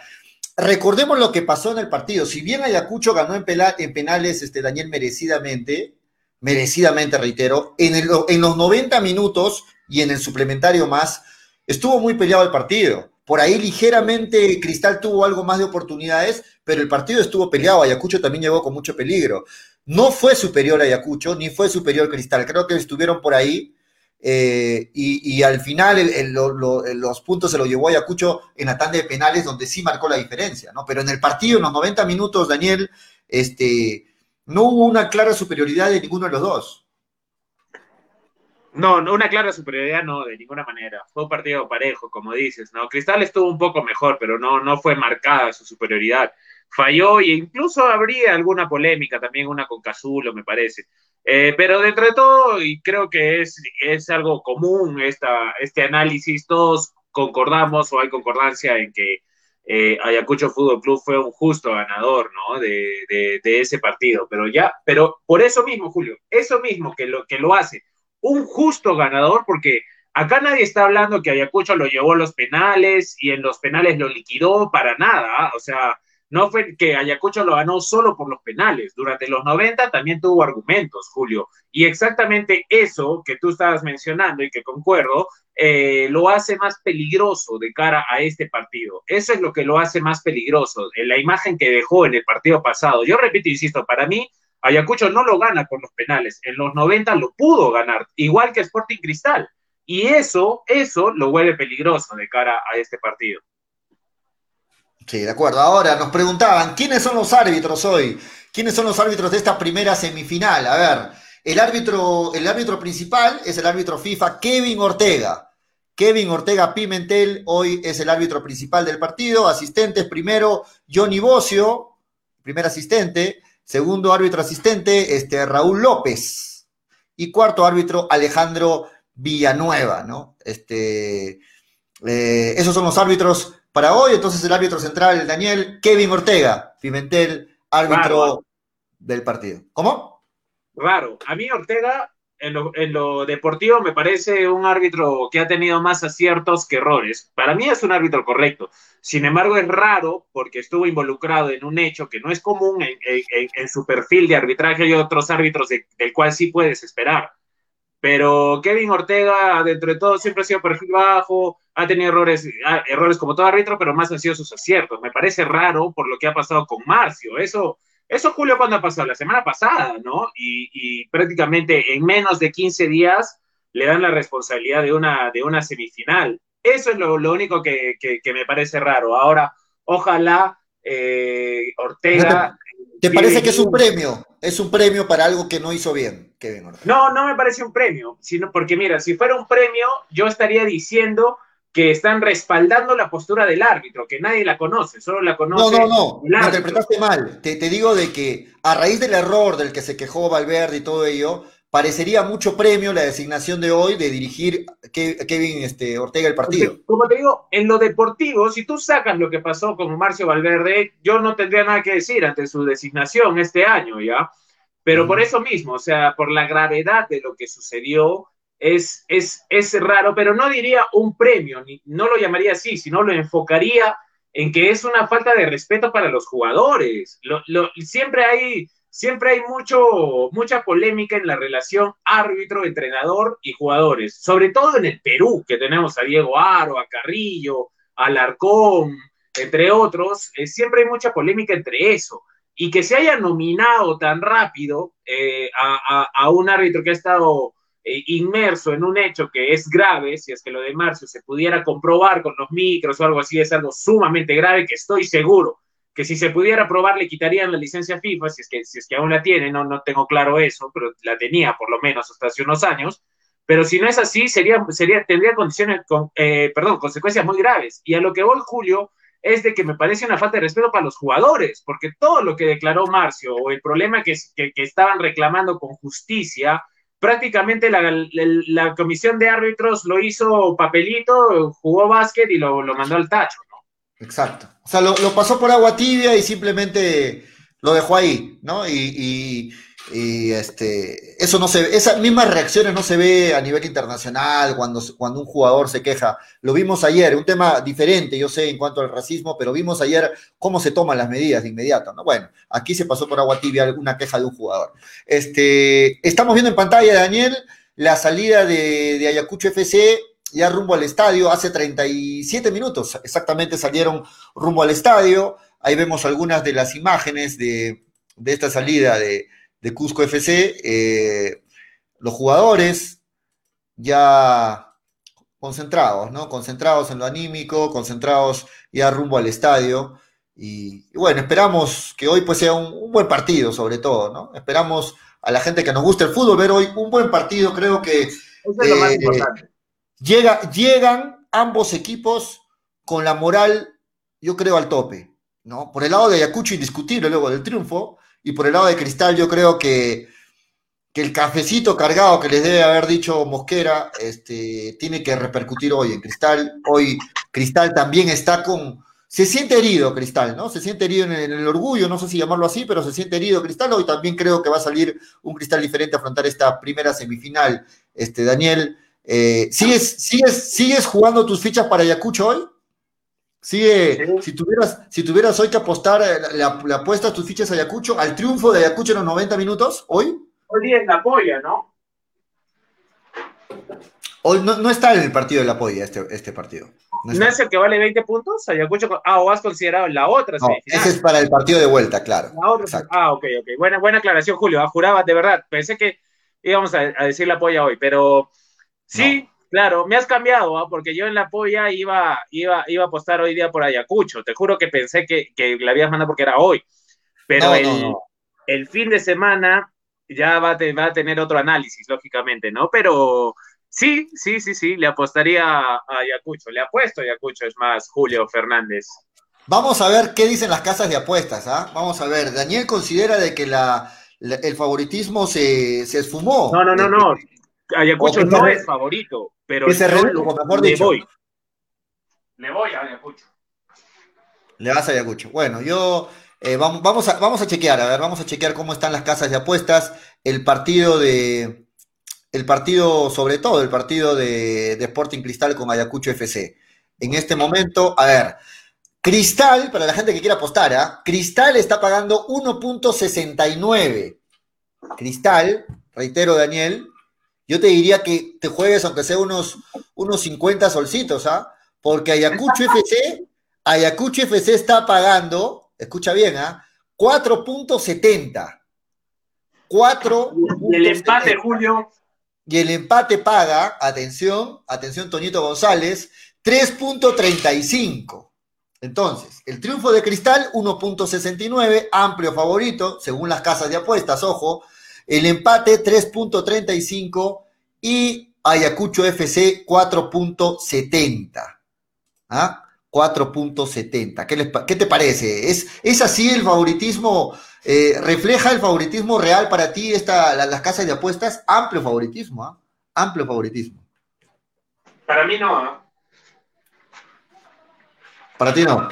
S1: recordemos lo que pasó en el partido, si bien Ayacucho ganó en, en penales, este, Daniel, merecidamente, merecidamente, reitero, en, el, en los 90 minutos y en el suplementario más, estuvo muy peleado el partido. Por ahí ligeramente Cristal tuvo algo más de oportunidades, pero el partido estuvo peleado. Ayacucho también llegó con mucho peligro. No fue superior a Ayacucho, ni fue superior Cristal. Creo que estuvieron por ahí. Eh, y, al final los puntos se los llevó Ayacucho en la tanda de penales, donde sí marcó la diferencia, ¿no? Pero en el partido, en los 90 minutos, Daniel, este, no hubo una clara superioridad de ninguno de los dos.
S2: No, una clara superioridad no, de ninguna manera. Fue un partido parejo, como dices, ¿no? Cristal estuvo un poco mejor, pero no, no fue marcada su superioridad. Falló e incluso habría alguna polémica, también una con Cazulo, me parece. Eh, pero dentro de todo, y creo que es, es algo común esta, este análisis, todos concordamos o hay concordancia en que eh, Ayacucho Fútbol Club fue un justo ganador, ¿no? De, de, de, ese partido. Pero ya, pero por eso mismo, Julio, eso mismo que lo, que lo hace un justo ganador, porque acá nadie está hablando que Ayacucho lo llevó a los penales y en los penales lo liquidó para nada. ¿ah? O sea, no fue que Ayacucho lo ganó solo por los penales. Durante los 90 también tuvo argumentos, Julio. Y exactamente eso que tú estabas mencionando y que concuerdo, eh, lo hace más peligroso de cara a este partido. Eso es lo que lo hace más peligroso, en la imagen que dejó en el partido pasado. Yo repito, insisto, para mí Ayacucho no lo gana con los penales. En los 90 lo pudo ganar, igual que Sporting Cristal. Y eso, eso lo vuelve peligroso de cara a este partido.
S1: Sí, de acuerdo. Ahora nos preguntaban, ¿quiénes son los árbitros hoy? ¿Quiénes son los árbitros de esta primera semifinal? A ver, el árbitro, el árbitro principal es el árbitro FIFA Kevin Ortega. Kevin Ortega Pimentel hoy es el árbitro principal del partido. Asistentes primero, Johnny Bocio, primer asistente. Segundo árbitro asistente, este, Raúl López. Y cuarto árbitro, Alejandro Villanueva, ¿no? Este, eh, esos son los árbitros para hoy. Entonces, el árbitro central, Daniel Kevin Ortega, Pimentel, árbitro del partido. ¿Cómo?
S2: Raro. A mí Ortega en lo, deportivo me parece un árbitro que ha tenido más aciertos que errores. Para mí es un árbitro correcto. Sin embargo, es raro porque estuvo involucrado en un hecho que no es común en, su perfil de arbitraje y otros árbitros del cual sí puedes esperar. Pero Kevin Ortega, dentro de todo, siempre ha sido perfil bajo, ha tenido errores, errores como todo árbitro, pero más han sido sus aciertos. Me parece raro por lo que ha pasado con Marcio. Eso, eso Julio, cuando ha pasado? La semana pasada, ¿no? Y, prácticamente en menos de 15 días le dan la responsabilidad de una, de una semifinal. Eso es lo, único que, me parece raro. Ahora, ojalá eh, Ortega...
S1: ¿Te, parece que es un premio? Es un premio para algo que no hizo bien, Kevin Ortega.
S2: No, no me parece un premio, sino porque mira, si fuera un premio, yo estaría diciendo que están respaldando la postura del árbitro, que nadie la conoce, solo la conoce.
S1: No, no, no, me interpretaste mal. Te, te, digo de que a raíz del error del que se quejó Valverde y todo ello, parecería mucho premio la designación de hoy de dirigir Kevin este, Ortega el partido.
S2: como te digo, en lo deportivo, si tú sacas lo que pasó con Marcio Valverde, yo no tendría nada que decir ante su designación este año, ¿ya? Pero por eso mismo, o sea, por la gravedad de lo que sucedió, es, es, es raro, pero no diría un premio, ni, no lo llamaría así, sino lo enfocaría en que es una falta de respeto para los jugadores. siempre hay, siempre hay mucho, mucha polémica en la relación árbitro, entrenador y jugadores, sobre todo en el Perú, que tenemos a Diego Aro, a Carrillo, a Larcón, entre otros, eh, siempre hay mucha polémica entre eso. Y que se haya nominado tan rápido eh, a, a un árbitro que ha estado eh, inmerso en un hecho que es grave, si es que lo de Marcio se pudiera comprobar con los micros o algo así, es algo sumamente grave que estoy seguro que si se pudiera probar le quitarían la licencia FIFA, si es que, si es que aún la tiene, no, no tengo claro eso, pero la tenía por lo menos hasta hace unos años, pero si no es así, sería, sería, tendría condiciones, con, eh, perdón, consecuencias muy graves. Y a lo que voy, Julio, es de que me parece una falta de respeto para los jugadores, porque todo lo que declaró Marcio o el problema que, que, estaban reclamando con justicia prácticamente la, comisión de árbitros lo hizo papelito, jugó básquet y lo, mandó al tacho.
S1: Exacto. O sea, lo, pasó por agua tibia y simplemente lo dejó ahí, ¿no? y, y este, eso no se ve, esas mismas reacciones no se ve a nivel internacional cuando, cuando un jugador se queja. Lo vimos ayer, un tema diferente, yo sé, en cuanto al racismo, pero vimos ayer cómo se toman las medidas de inmediato, ¿no? Bueno, aquí se pasó por agua tibia una queja de un jugador. Este, estamos viendo en pantalla, Daniel, la salida de, de Ayacucho FC ya rumbo al estadio, hace 37 minutos exactamente salieron rumbo al estadio. Ahí vemos algunas de las imágenes de, de esta salida de, de Cusco FC, eh, los jugadores ya concentrados, ¿no? Concentrados en lo anímico, concentrados ya rumbo al estadio. Y, bueno, esperamos que hoy pues sea un, buen partido, sobre todo, ¿no? Esperamos a la gente que nos guste el fútbol ver hoy un buen partido. Creo que eh, Llega, llegan ambos equipos con la moral, yo creo, al tope, ¿no? Por el lado de Ayacucho, indiscutible luego del triunfo, y por el lado de Cristal, yo creo que, que el cafecito cargado que les debe haber dicho Mosquera este, tiene que repercutir hoy en Cristal. Hoy Cristal también está con. Se siente herido Cristal, ¿no? Se siente herido en el, orgullo, no sé si llamarlo así, pero se siente herido Cristal. Hoy también creo que va a salir un Cristal diferente a afrontar esta primera semifinal. Este, Daniel, eh, ¿sigues, sigues, ¿sigues jugando tus fichas para Ayacucho hoy? Sigue, si tuvieras, si tuvieras hoy que apostar, eh, ¿le, apuestas tus fichas a Ayacucho, al triunfo de Ayacucho en los 90 minutos, hoy?
S2: Hoy día es la polla, ¿no?
S1: Hoy no, está en el partido de la polla este, este partido.
S2: No, es el que vale 20 puntos? Ayacucho, ah, o has considerado la otra
S1: Ese es para el partido de vuelta, claro.
S2: ah, ok, ok. Buena, buena aclaración, Julio. Ah, juraba, de verdad, pensé que íbamos a, decir la polla hoy, pero sí, Claro, me has cambiado, ¿ah? porque yo en la polla iba, iba, iba a apostar hoy día por Ayacucho. Te juro que pensé que, que le habías mandado porque era hoy. Pero el, fin de semana ya va a, va a tener otro análisis, lógicamente, ¿no? Pero sí, sí, sí, sí, le apostaría a Ayacucho. Le apuesto a Ayacucho, es más, Julio Fernández.
S1: Vamos a ver qué dicen las casas de apuestas, ¿ah? Vamos a ver. Daniel considera de que la, el favoritismo se, se esfumó.
S2: No, no, no, no. Ayacucho no es favorito, pero
S1: le voy.
S2: Le voy a Ayacucho.
S1: Le vas a Ayacucho. Bueno, yo eh, vamos, vamos, a, vamos a chequear, a ver, vamos a chequear cómo están las casas de apuestas, el partido de, el partido, sobre todo el partido de, de Sporting Cristal con Ayacucho FC. En este momento, a ver, Cristal, para la gente que quiera apostar, ¿ah? Cristal está pagando 1.69. Cristal, reitero Daniel, yo te diría que te juegues aunque sea unos, unos 50 solcitos, ¿ah? Porque Ayacucho FC, Ayacucho FC está pagando, escucha bien, ¿ah? 4.70. 4.
S2: Y el empate, Julio.
S1: Y el empate paga, atención, atención, Toñito González, 3.35. Entonces, el triunfo de Cristal, 1.69, amplio favorito, según las casas de apuestas, ojo. El empate, 3.35 y Ayacucho FC, 4.70. ¿Ah? 4.70. ¿Qué, ¿Qué, te parece? ¿Es, ¿Es así el favoritismo? Eh, ¿Refleja el favoritismo real para ti esta, las casas de apuestas? Amplio favoritismo, ¿ah? Amplio favoritismo.
S2: Para mí no. ¿ah?
S1: Para ti no.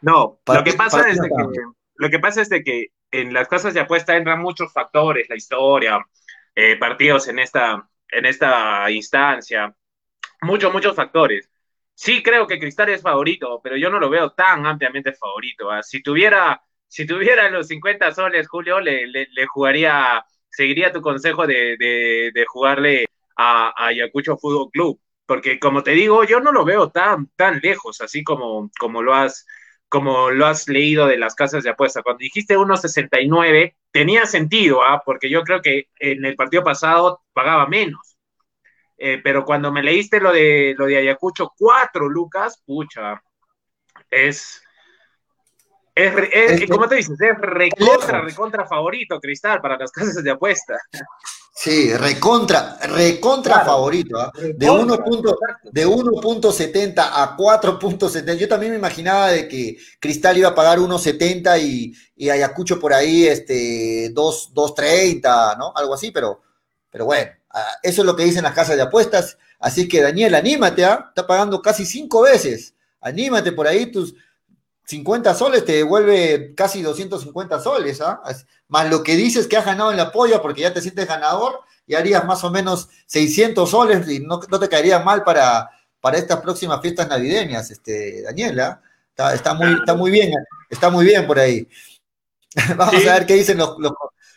S2: No, lo, que pasa es que, lo que pasa es que en las casas de apuesta entran muchos factores, la historia, eh, partidos en esta, en esta instancia, muchos, muchos factores. Sí creo que Cristal es favorito, pero yo no lo veo tan ampliamente favorito. ¿ah? Si tuviera, si tuviera los 50 soles, Julio, le, jugaría, seguiría tu consejo de, de, jugarle a, a Ayacucho Fútbol Club porque como te digo, yo no lo veo tan, tan lejos, así como, como, lo has, como lo has leído de las casas de apuesta. Cuando dijiste 1.69, tenía sentido, ¿ah? porque yo creo que en el partido pasado pagaba menos. Eh, pero cuando me leíste lo de, lo de Ayacucho, 4 lucas, pucha, es, es, es, ¿cómo te dices? Es recontra, recontra favorito, Cristal, para las casas de apuesta.
S1: Sí, recontra, recontra favorito. ¿ah? De 1.70 a 4.70. Yo también me imaginaba de que Cristal iba a pagar 1.70 y, y, Ayacucho por ahí este 2.30, ¿no? Algo así, pero, pero bueno, ah, eso es lo que dicen las casas de apuestas. Así que Daniel, anímate, ¿ah? Está pagando casi cinco veces. Anímate por ahí, tus 50 soles te devuelve casi 250 soles, ¿ah? Más lo que dices que has ganado en la polla porque ya te sientes ganador y harías más o menos 600 soles y no, te caería mal para, para estas próximas fiestas navideñas, este, Daniela. Está, está, muy, está muy bien, está muy bien por ahí. Vamos a ver qué dicen los,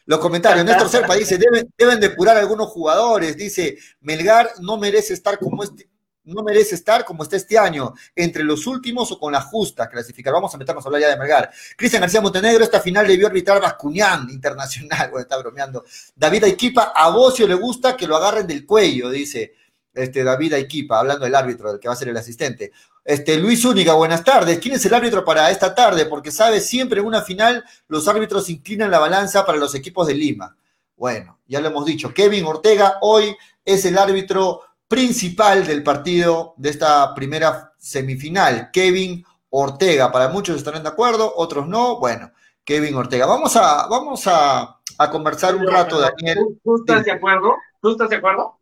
S1: los, comentarios. Néstor Serpa dice, deben, deben depurar algunos jugadores, dice, Melgar no merece estar como este no merece estar como está este año, entre los últimos o con la justa clasificar. Vamos a meternos a hablar ya de Melgar. Cristian García Montenegro, esta final debió arbitrar Bascuñán, internacional, bueno, está bromeando. David Aiquipa, a Bocio le gusta que lo agarren del cuello, dice este David Aiquipa, hablando del árbitro, del que va a ser el asistente. Este, Luis Única, buenas tardes. ¿Quién es el árbitro para esta tarde? Porque sabe, siempre en una final los árbitros inclinan la balanza para los equipos de Lima. Bueno, ya lo hemos dicho. Kevin Ortega hoy es el árbitro principal del partido de esta primera semifinal, Kevin Ortega. Para muchos estarán de acuerdo, otros no. Bueno, Kevin Ortega. Vamos a, vamos a, conversar un rato, Daniel.
S2: ¿Tú, estás de acuerdo? ¿Tú estás de acuerdo?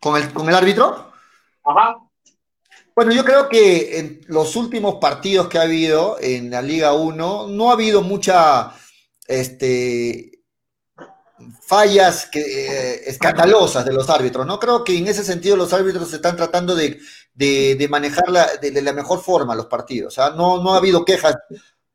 S1: ¿Con el, con el árbitro?
S2: Ajá.
S1: Bueno, yo creo que en los últimos partidos que ha habido en la Liga 1 no ha habido mucha este, fallas que, eh, escandalosas de los árbitros, ¿no? Creo que en ese sentido los árbitros están tratando de, de, manejar de, la mejor forma los partidos. ¿ah? No, no ha habido quejas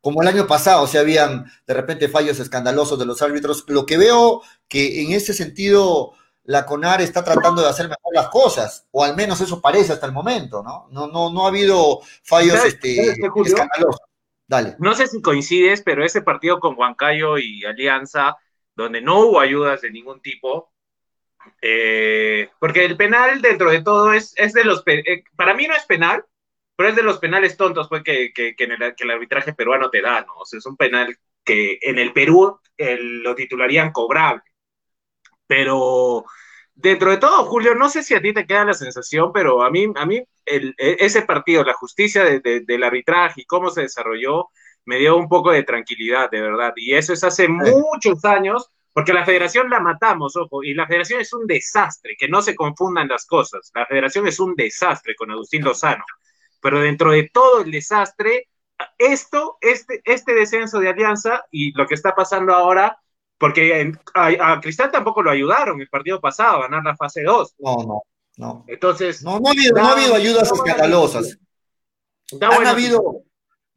S1: como el año pasado, si habían de repente fallos escandalosos de los árbitros. Lo que veo que en ese sentido la CONAR está tratando de hacer mejor las cosas, o al menos eso parece hasta el momento, ¿no? No, no, no ha habido fallos este, escandalosos. Dale.
S2: No sé si coincides, pero ese partido con Huancayo y Alianza donde no hubo ayudas de ningún tipo, eh, porque el penal dentro de todo es, es de los, eh, para mí no es penal, pero es de los penales tontos pues, que, el, arbitraje peruano te da, ¿no? Es un penal que en el Perú lo titularían cobrable. Pero dentro de todo, Julio, no sé si a ti te queda la sensación, pero a mí, a mí e, ese partido, la justicia del arbitraje y cómo se desarrolló, me dio un poco de tranquilidad, de verdad. Y eso es hace muchos años, porque la federación la matamos, ojo, y la federación es un desastre, que no se confundan las cosas. La federación es un desastre con Agustín Lozano. Pero dentro de todo el desastre, esto, este, este descenso de alianza y lo que está pasando ahora, porque a, Cristal tampoco lo ayudaron el partido pasado a ganar la fase 2.
S1: No, no, no.
S2: Entonces.
S1: No, no ha habido, no ha habido ayudas escandalosas. Han habido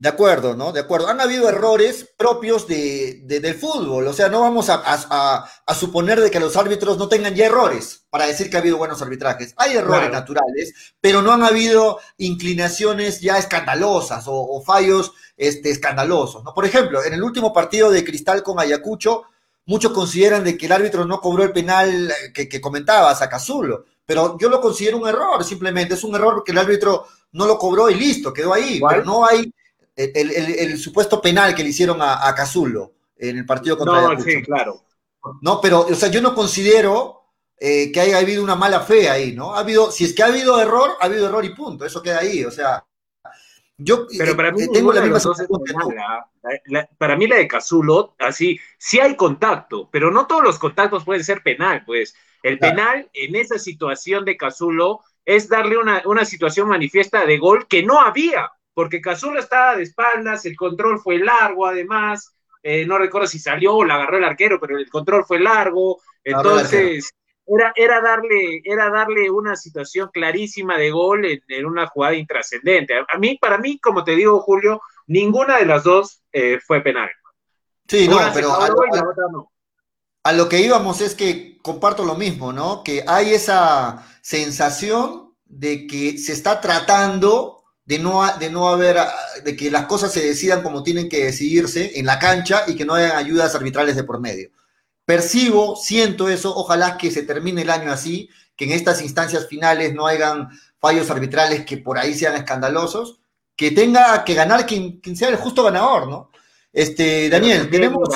S1: De acuerdo, ¿no? De acuerdo. Han habido errores propios de, del fútbol. O sea, no vamos a, suponer de que los árbitros no tengan ya errores para decir que ha habido buenos arbitrajes. Hay errores naturales, pero no han habido inclinaciones ya escandalosas o, fallos este, escandalosos. ¿no? Por ejemplo, en el último partido de Cristal con Ayacucho, muchos consideran de que el árbitro no cobró el penal que, que comentaba, Cazulo. Pero yo lo considero un error, simplemente. Es un error que el árbitro no lo cobró y listo, quedó ahí. Pero no hay el, supuesto penal que le hicieron a, Cazulo en el partido contra
S2: No, sí, claro.
S1: No, pero, o sea, yo no considero eh, que haya habido una mala fe ahí, ¿no? Ha habido, si es que ha habido error, ha habido error y punto, eso queda ahí, o sea, yo
S2: pero para mí eh, tengo la misma para mí la de Cazulo, así, sí hay contacto, pero no todos los contactos pueden ser penal, pues. El penal en esa situación de Cazulo es darle una, una situación manifiesta de gol que no había porque Cazulo estaba de espaldas, el control fue largo además, eh, no recuerdo si salió o la agarró el arquero, pero el control fue largo, entonces era, era, darle, era darle una situación clarísima de gol en, una jugada intrascendente. A, mí, para mí, como te digo, Julio, ninguna de las dos eh, fue penal.
S1: Sí, no, pero a lo que íbamos es que comparto lo mismo, ¿no? Que hay esa sensación de que se está tratando de no, de no haber, ah, de que las cosas se decidan como tienen que decidirse en la cancha y que no hayan ayudas arbitrales de por medio. Percibo, siento eso, ojalá que se termine el año así, que en estas instancias finales no hayan fallos arbitrales que por ahí sean escandalosos, que tenga que ganar quien, sea el justo ganador, ¿no? Este, Daniel, tenemos...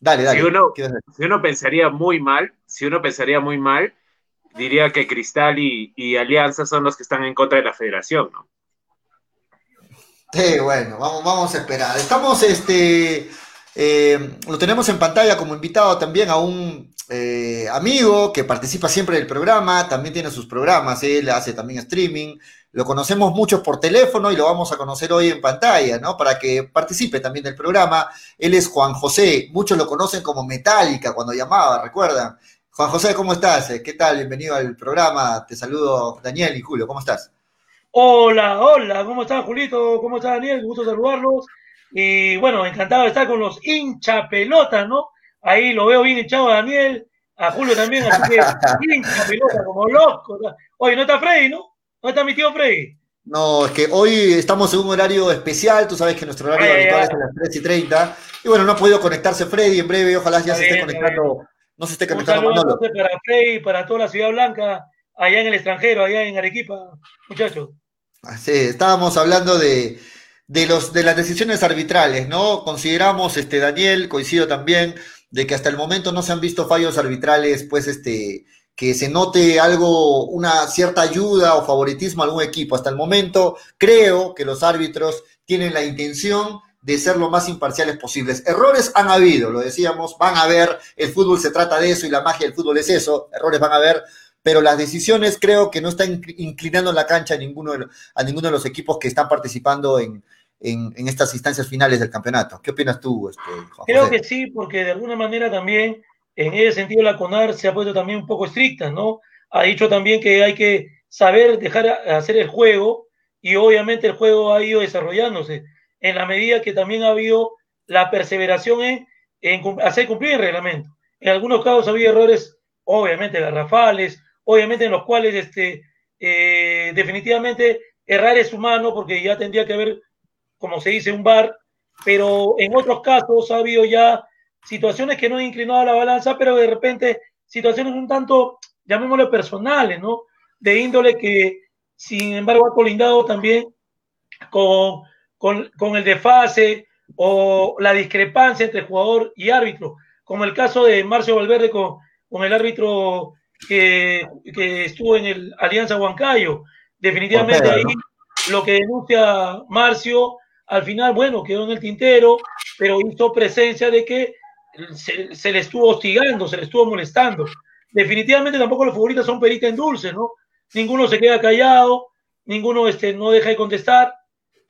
S2: Dale, dale. Si uno, si uno pensaría muy mal, si uno pensaría muy mal, diría que Cristal y, Alianza son los que están en contra de la federación, ¿no?
S1: Sí, bueno, vamos, vamos a esperar. Estamos, este, eh, lo tenemos en pantalla como invitado también a un eh, amigo que participa siempre del programa, también tiene sus programas, él hace también streaming, lo conocemos mucho por teléfono y lo vamos a conocer hoy en pantalla, ¿no? Para que participe también del programa. Él es Juan José, muchos lo conocen como Metallica cuando llamaba, ¿recuerdan? Juan José, ¿cómo estás? ¿Qué tal? Bienvenido al programa. Te saludo Daniel y Julio, ¿cómo estás?
S3: Hola, hola, ¿cómo estás, Julito? ¿Cómo estás, Daniel? Gusto saludarlos. Y bueno, encantado de estar con los hincha pelota, ¿no? Ahí lo veo bien hinchado a Daniel, a Julio también, así que hincha pelota, como loco. Oye, no está Freddy, ¿no? ¿No está mi tío Freddy?
S1: No, es que hoy estamos en un horario especial, tú sabes que nuestro horario habitual es a las 3 y 30. Y bueno, no ha podido conectarse Freddy, en breve ojalá ya se esté conectando, no se esté conectando
S3: un saludo para Freddy, para toda la Ciudad Blanca, allá en el extranjero, allá en Arequipa, muchachos.
S1: Sí, estábamos hablando de, los, de las decisiones arbitrales, ¿no? Consideramos, este, Daniel, coincido también, de que hasta el momento no se han visto fallos arbitrales, pues, este, que se note algo, una cierta ayuda o favoritismo a algún equipo. Hasta el momento creo que los árbitros tienen la intención de ser lo más imparciales posibles. Errores han habido, lo decíamos, van a haber, el fútbol se trata de eso y la magia del fútbol es eso, errores van a haber, pero las decisiones creo que no están inclinando la cancha a ninguno de, a ninguno de los equipos que están participando en, estas instancias finales del campeonato. ¿Qué opinas tú, este,
S3: Creo que sí, porque de alguna manera también, en ese sentido, la CONAR se ha puesto también un poco estricta, ¿no? Ha dicho también que hay que saber dejar hacer el juego y obviamente el juego ha ido desarrollándose en la medida que también ha habido la perseveración en, hacer cumplir el reglamento. En algunos casos ha habido errores, obviamente, garrafales, obviamente en los cuales este, eh, definitivamente errar es humano porque ya tendría que haber, como se dice, un bar, pero en otros casos ha habido ya situaciones que no han inclinado la balanza, pero de repente situaciones un tanto, llamémosle personales, ¿no? De índole que, sin embargo, ha colindado también con, con, con el desfase o la discrepancia entre jugador y árbitro, como el caso de Marcio Valverde con, con el árbitro que, estuvo en el Alianza Huancayo. Definitivamente ahí lo que denuncia Marcio, al final, bueno, quedó en el tintero, pero hizo presencia de que se, le estuvo hostigando, se le estuvo molestando. Definitivamente tampoco los futbolistas son perita en dulce, ¿no? Ninguno se queda callado, ninguno este, no deja de contestar,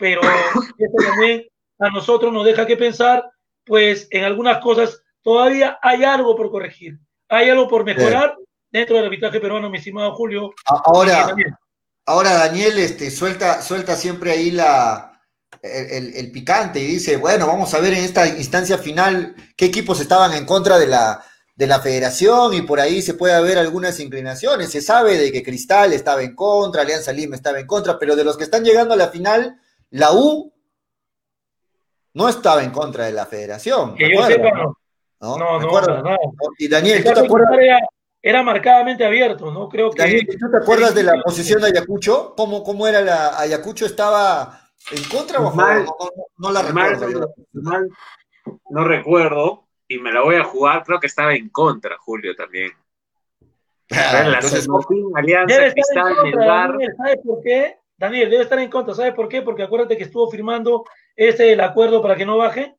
S3: pero esto también a nosotros nos deja que pensar, pues en algunas cosas todavía hay algo por corregir, hay algo por mejorar dentro del arbitraje peruano, mi estimado Julio.
S1: Ahora, ahora Daniel, este, suelta, suelta siempre ahí la, el, picante y dice, bueno, vamos a ver en esta instancia final qué equipos estaban en contra de la, de la federación y por ahí se puede ver algunas inclinaciones. Se sabe de que Cristal estaba en contra, Alianza Lima estaba en contra, pero de los que están llegando a la final, la U no estaba en contra de la federación.
S3: Que yo sepa, no. No, no, no,
S1: Y Daniel, ¿tú te acuerdas?
S3: Era, marcadamente abierto, ¿no? Creo que.
S1: Daniel, ¿tú te acuerdas de la posición de Ayacucho? ¿Cómo, cómo era la. Ayacucho estaba ¿En contra o
S2: mal, no, la recuerdo. no recuerdo y me la voy a jugar. Creo que estaba en contra, Julio, también.
S3: Ah, la entonces, Alianza Cristal Daniel, ¿Sabes por qué? Daniel, debe estar en contra. ¿Sabes por qué? Porque acuérdate que estuvo firmando ese el acuerdo para que no baje.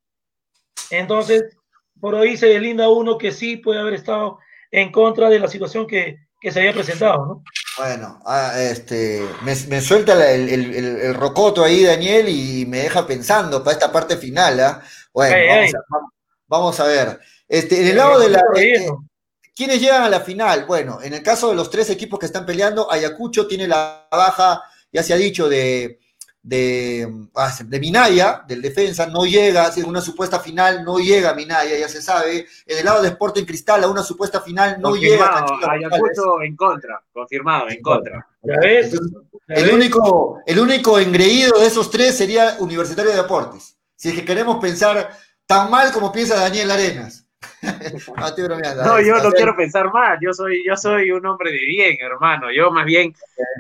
S3: Entonces, por ahí se linda uno que sí puede haber estado en contra de la situación que, que se había presentado, ¿no?
S1: Bueno, ah, este, me, suelta el, rocoto ahí, Daniel, y me deja pensando para esta parte final. ¿ah? Bueno, vamos, A, ver. Este, en el lado de la. Eh, ¿Quiénes llegan a la final? Bueno, en el caso de los tres equipos que están peleando, Ayacucho tiene la baja, ya se ha dicho, de de, ah, de Minaya, del defensa, no llega, en una supuesta final no llega Minaya, ya se sabe. En el lado de Sporting Cristal, a una supuesta final no llega.
S2: Ayacucho en contra, confirmado, en contra.
S1: el, único, el único engreído de esos tres sería Universitario de Deportes. Si es que queremos pensar tan mal como piensa Daniel Arenas.
S2: no, yo no quiero pensar mal, yo soy, yo soy un hombre de bien, hermano. Yo más bien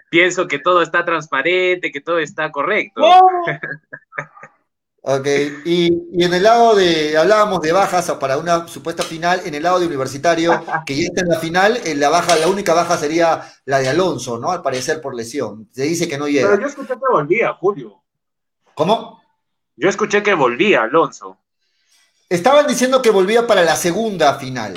S2: pienso que todo está transparente, que todo está correcto.
S1: ok, y, en el lado de, hablábamos de bajas para una supuesta final, en el lado de Universitario, que ya está en la final, en la baja, la única baja sería la de Alonso, ¿no? Al parecer por lesión. Se dice que no llega.
S2: Pero yo escuché que volvía, Julio.
S1: ¿Cómo?
S2: Yo escuché que volvía Alonso.
S1: Estaban diciendo que volvía para la segunda final.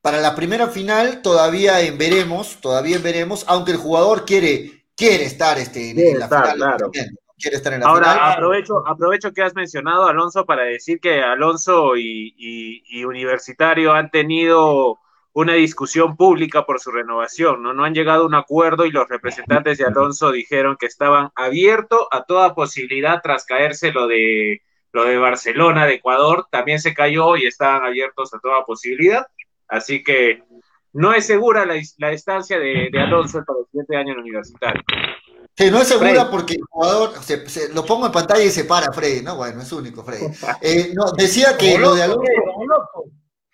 S1: Para la primera final todavía en veremos, todavía en veremos, aunque el jugador quiere, quiere estar este, en, la final.
S2: Claro. Quiere estar en la Ahora, aprovecho, aprovecho que has mencionado Alonso para decir que Alonso y, Universitario han tenido una discusión pública por su renovación, ¿no? No han llegado a un acuerdo y los representantes de Alonso dijeron que estaban abiertos a toda posibilidad tras caerse lo de lo de Barcelona, de Ecuador, también se cayó y estaban abiertos a toda posibilidad. Así que no es segura la, la estancia de, Alonso para el siguiente año en el universitario.
S1: Sí, no es segura porque el jugador, lo pongo en pantalla y se para Freddy, ¿no? Bueno, es único, Freddy. Eh, no, decía que lo de Alonso...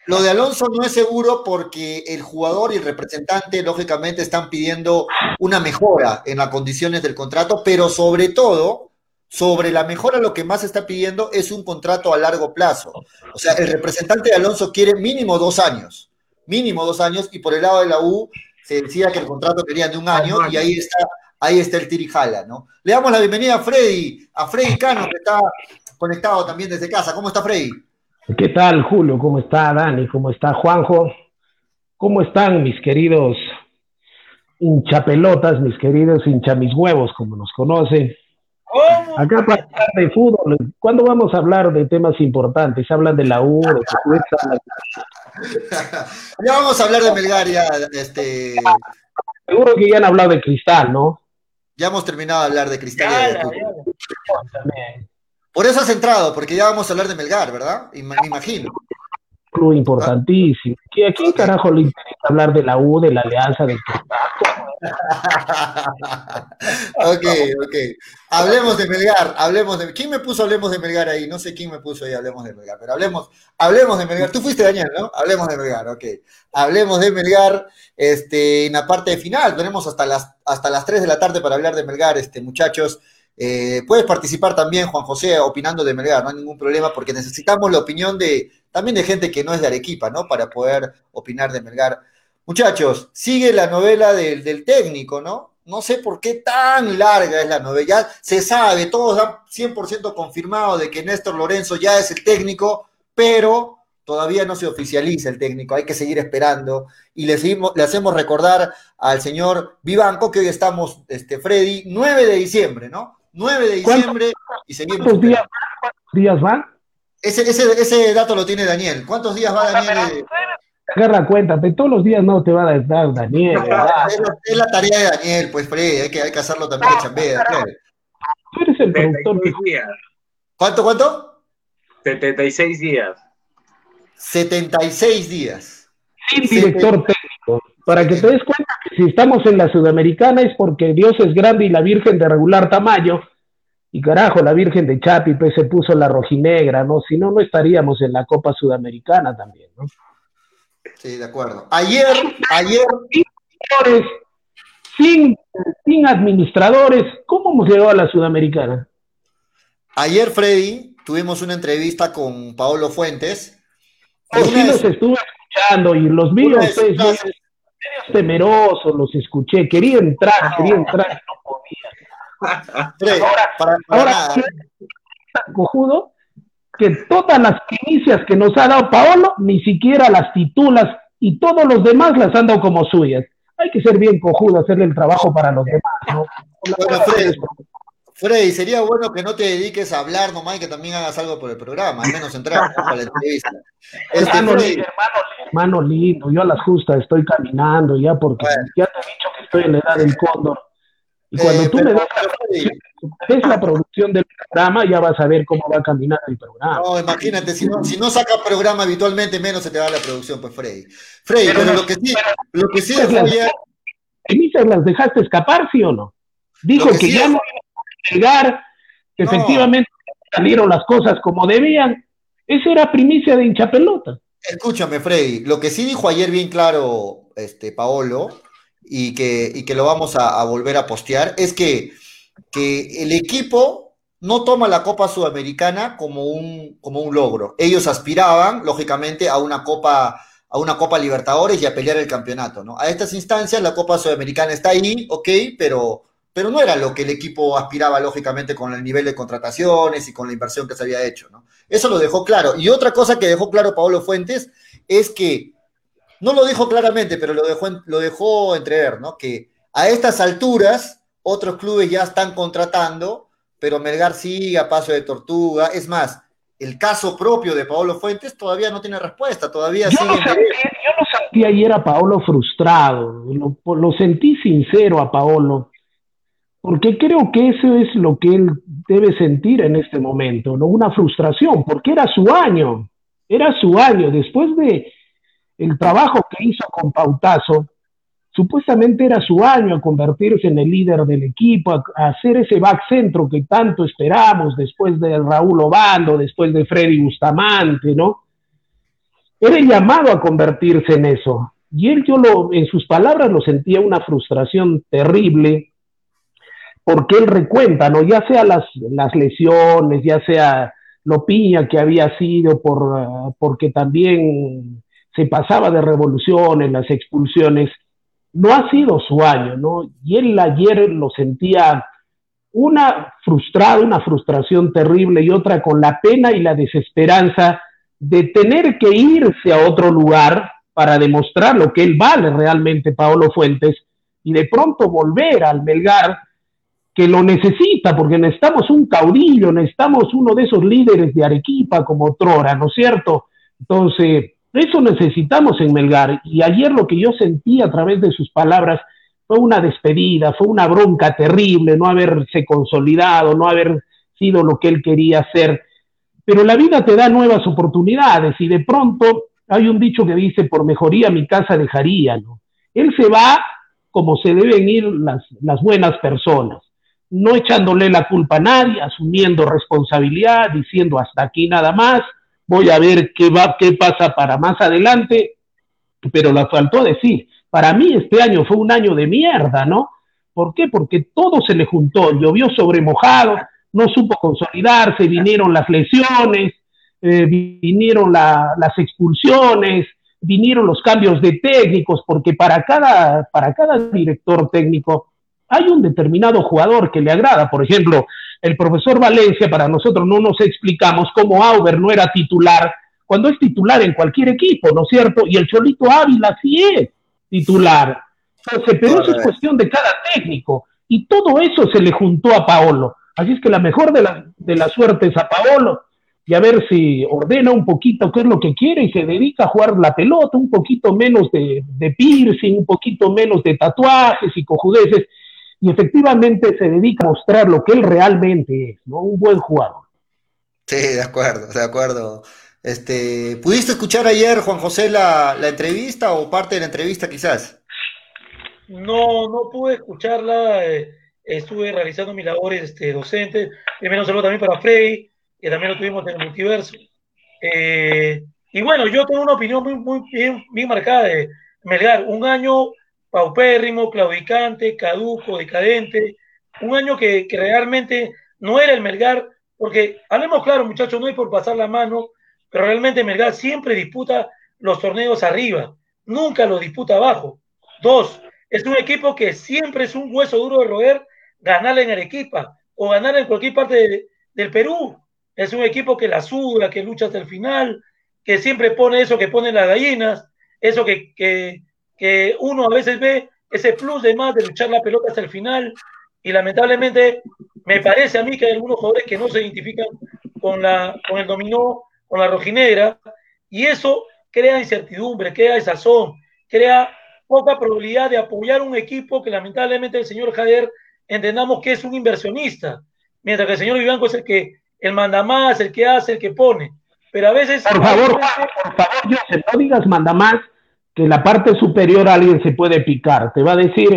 S1: Lo de Alonso no es seguro porque el jugador y el representante, lógicamente, están pidiendo una mejora en las condiciones del contrato, pero sobre todo, sobre la mejora lo que más está pidiendo es un contrato a largo plazo. O sea, el representante de Alonso quiere mínimo dos años, mínimo dos años, y por el lado de la U se decía que el contrato quería de un año, y ahí está, ahí está el tirijala, ¿no? Le damos la bienvenida a Freddy, a Freddy Cano, que está conectado también desde casa. ¿Cómo está Freddy?
S4: ¿Qué tal, Julio? ¿Cómo está Dani? ¿Cómo está Juanjo? ¿Cómo están mis queridos hinchapelotas, mis queridos hincha mis huevos, como nos conocen? Acá para hablar de fútbol, ¿cuándo vamos a hablar de temas importantes? Hablan de la U, de
S1: Ya vamos a hablar de Melgar, ya, este...
S4: Seguro que ya han hablado de Cristal, ¿no?
S1: Ya hemos terminado de hablar de Cristal. Por eso has entrado, porque ya vamos a hablar de Melgar, ¿verdad? Me imagino.
S4: Club importantísimo. ¿A quién carajo le interesa hablar de la U, de la Alianza, del
S1: ok, ok. Hablemos de Melgar, hablemos de. ¿Quién me puso hablemos de Melgar ahí? No sé quién me puso ahí hablemos de Melgar, pero hablemos, hablemos de Melgar. Tú fuiste Daniel, ¿no? Hablemos de Melgar, ok. Hablemos de Melgar, este, en la parte final. Tenemos hasta las, hasta las 3 de la tarde para hablar de Melgar, este, muchachos. Eh, puedes participar también, Juan José, opinando de Melgar, no hay ningún problema, porque necesitamos la opinión de también de gente que no es de Arequipa, ¿no? Para poder opinar de Melgar. Muchachos, sigue la novela del, técnico, ¿no? No sé por qué tan larga es la novela. Ya se sabe, todos dan 100% confirmado de que Néstor Lorenzo ya es el técnico, pero todavía no se oficializa el técnico, hay que seguir esperando. Y le, le hacemos recordar al señor Vivanco que hoy estamos, este, Freddy, 9 de diciembre, ¿no? 9 de diciembre y seguimos.
S4: ¿Cuántos días, días van?
S1: Ese, ese, ese, dato lo tiene Daniel. ¿Cuántos días va Daniel?
S4: agarra cuenta, pero todos los días no te va a dar Daniel.
S1: es, la, tarea de Daniel, pues Freddy, hay que, hay que hacerlo también de chambea.
S4: Tú eres el productor que
S1: ¿Cuánto, cuánto?
S2: 76 días.
S1: 76 días.
S4: Sin director técnico. Para que te des cuenta que si estamos en la Sudamericana es porque Dios es grande y la Virgen de regular tamaño. Y carajo, la Virgen de Chapi pues, se puso la rojinegra, ¿no? Si no, no estaríamos en la Copa Sudamericana también, ¿no?
S1: Sí, de acuerdo. Ayer, ayer.
S4: Sin, sin administradores, ¿cómo hemos llegado a la Sudamericana?
S1: Ayer, Freddy, tuvimos una entrevista con Paolo Fuentes.
S4: Oh, sí, los estuve escuchando y los vi ustedes medio temerosos, los escuché. Quería entrar, quería entrar, no podía. Ahora, para, ahora cojudo que todas las primicias que nos ha dado Paolo, ni siquiera las titulas y todos los demás las han dado como suyas. Hay que ser bien cojudo, hacerle el trabajo para los demás, ¿no?
S1: Freddy, sería bueno que no te dediques a hablar nomás y que también hagas algo por el programa, al menos entrar para la entrevista.
S4: Este, hermano, hermano, lindo, yo a las justas estoy caminando ya porque ya te he dicho que estoy en la edad del cóndor. Y cuando eh, tú me das es la producción del programa, ya vas a ver cómo va a caminar el programa.
S1: No, imagínate, si no, si no saca programa habitualmente, menos se te va la producción, pues Freddy. Freddy, pero, lo que sí, lo que sí
S4: es las, las dejaste escapar, sí o no? Dijo que, ya no iba a llegar, que efectivamente salieron las cosas como debían. Esa era primicia de hinchapelota.
S1: Escúchame, Freddy, lo que sí dijo ayer bien claro este Paolo, y que, y que lo vamos a, volver a postear, es que que el equipo no toma la Copa Sudamericana como un, como un logro. Ellos aspiraban, lógicamente, a una Copa a una Copa Libertadores y a pelear el campeonato, ¿no? A estas instancias la Copa Sudamericana está ahí, ok, pero, pero no era lo que el equipo aspiraba, lógicamente, con el nivel de contrataciones y con la inversión que se había hecho, ¿no? Eso lo dejó claro. Y otra cosa que dejó claro Pablo Fuentes es que, no lo dijo claramente, pero lo dejó, lo dejó entrever, ¿no? Que a estas alturas otros clubes ya están contratando, pero Melgar sigue a paso de tortuga. Es más, el caso propio de Paolo Fuentes todavía no tiene respuesta, todavía
S4: yo Lo sentí, yo lo sentí ayer a Paolo frustrado, lo, sentí sincero a Paolo, porque creo que eso es lo que él debe sentir en este momento, ¿no? Una frustración, porque era su año, era su año, después de el trabajo que hizo con Pautazo, supuestamente era su año a convertirse en el líder del equipo, a, hacer ese back centro que tanto esperamos después de Raúl Obando, después de Freddy Bustamante, ¿no? Era llamado a convertirse en eso. Y él, yo lo, en sus palabras, lo sentía una frustración terrible, porque él recuenta, ¿no? Ya sea las, las lesiones, ya sea lo piña que había sido por, uh, porque también se pasaba de revoluciones, las expulsiones, no ha sido su año, ¿no? Y él ayer lo sentía una frustrada, una frustración terrible y otra con la pena y la desesperanza de tener que irse a otro lugar para demostrar lo que él vale realmente, Paolo Fuentes, y de pronto volver al Melgar, que lo necesita, porque necesitamos un caudillo, necesitamos uno de esos líderes de Arequipa como Trora, ¿no es cierto? Entonces, eso necesitamos en Melgar. Y ayer lo que yo sentí a través de sus palabras fue una despedida, fue una bronca terrible, no haberse consolidado, no haber sido lo que él quería ser. Pero la vida te da nuevas oportunidades y de pronto hay un dicho que dice, por mejoría mi casa dejaría, ¿no? Él se va como se deben ir las, las buenas personas, no echándole la culpa a nadie, asumiendo responsabilidad, diciendo hasta aquí nada más, voy a ver qué, va, qué pasa para más adelante, pero le faltó decir, para mí este año fue un año de mierda, ¿no? ¿Por qué? Porque todo se le juntó, llovió sobre mojado, no supo consolidarse, vinieron las lesiones, eh, vinieron las expulsiones, vinieron los cambios de técnicos, porque para cada, para cada director técnico hay un determinado jugador que le agrada. Por ejemplo, el profesor Valencia, para nosotros no nos explicamos cómo Auber no era titular cuando es titular en cualquier equipo, ¿no es cierto? Y el Cholito Ávila sí es titular. Entonces, pero eso es cuestión de cada técnico. Y todo eso se le juntó a Paolo. Así es que la mejor de, la, de las suertes a Paolo y a ver si ordena un poquito qué es lo que quiere y se dedica a jugar la pelota, un poquito menos de, de piercing, un poquito menos de tatuajes y cojudeces y efectivamente se dedica a mostrar lo que él realmente es, ¿no? Un buen jugador.
S1: Sí, de acuerdo, de acuerdo. Este, ¿Pudiste escuchar ayer, Juan José, la, la entrevista o parte de la entrevista quizás?
S3: No, no pude escucharla. Eh, estuve realizando mis labores este, docentes. Primero un saludo también para Freddy, que también lo tuvimos en el multiverso. Eh, y bueno, yo tengo una opinión muy, muy bien, bien marcada de Melgar. Un año paupérrimo, claudicante, caduco, decadente. Un año que, realmente no era el Melgar, porque hablemos claro, muchachos, no hay por pasar la mano, pero realmente Melgar siempre disputa los torneos arriba, nunca los disputa abajo. Dos, es un equipo que siempre es un hueso duro de roer ganarle en Arequipa o ganar en cualquier parte del Perú. Es un equipo que la suda, que lucha hasta el final, que siempre pone eso que ponen las gallinas, eso que, que uno a veces ve, ese plus de más de luchar la pelota hasta el final. Y lamentablemente me parece a mí que hay algunos jugadores que no se identifican con, la, con el dominó, con la rojinegra, y eso crea incertidumbre, crea desazón, crea poca probabilidad de apoyar un equipo que lamentablemente el señor Jader entendamos que es un inversionista, mientras que el señor Vivanco es el que el manda más, el que hace, el que pone. Pero a veces.
S4: Por favor, por favor, Joseph, no digas manda más, que la parte superior alguien se puede picar. Te va a decir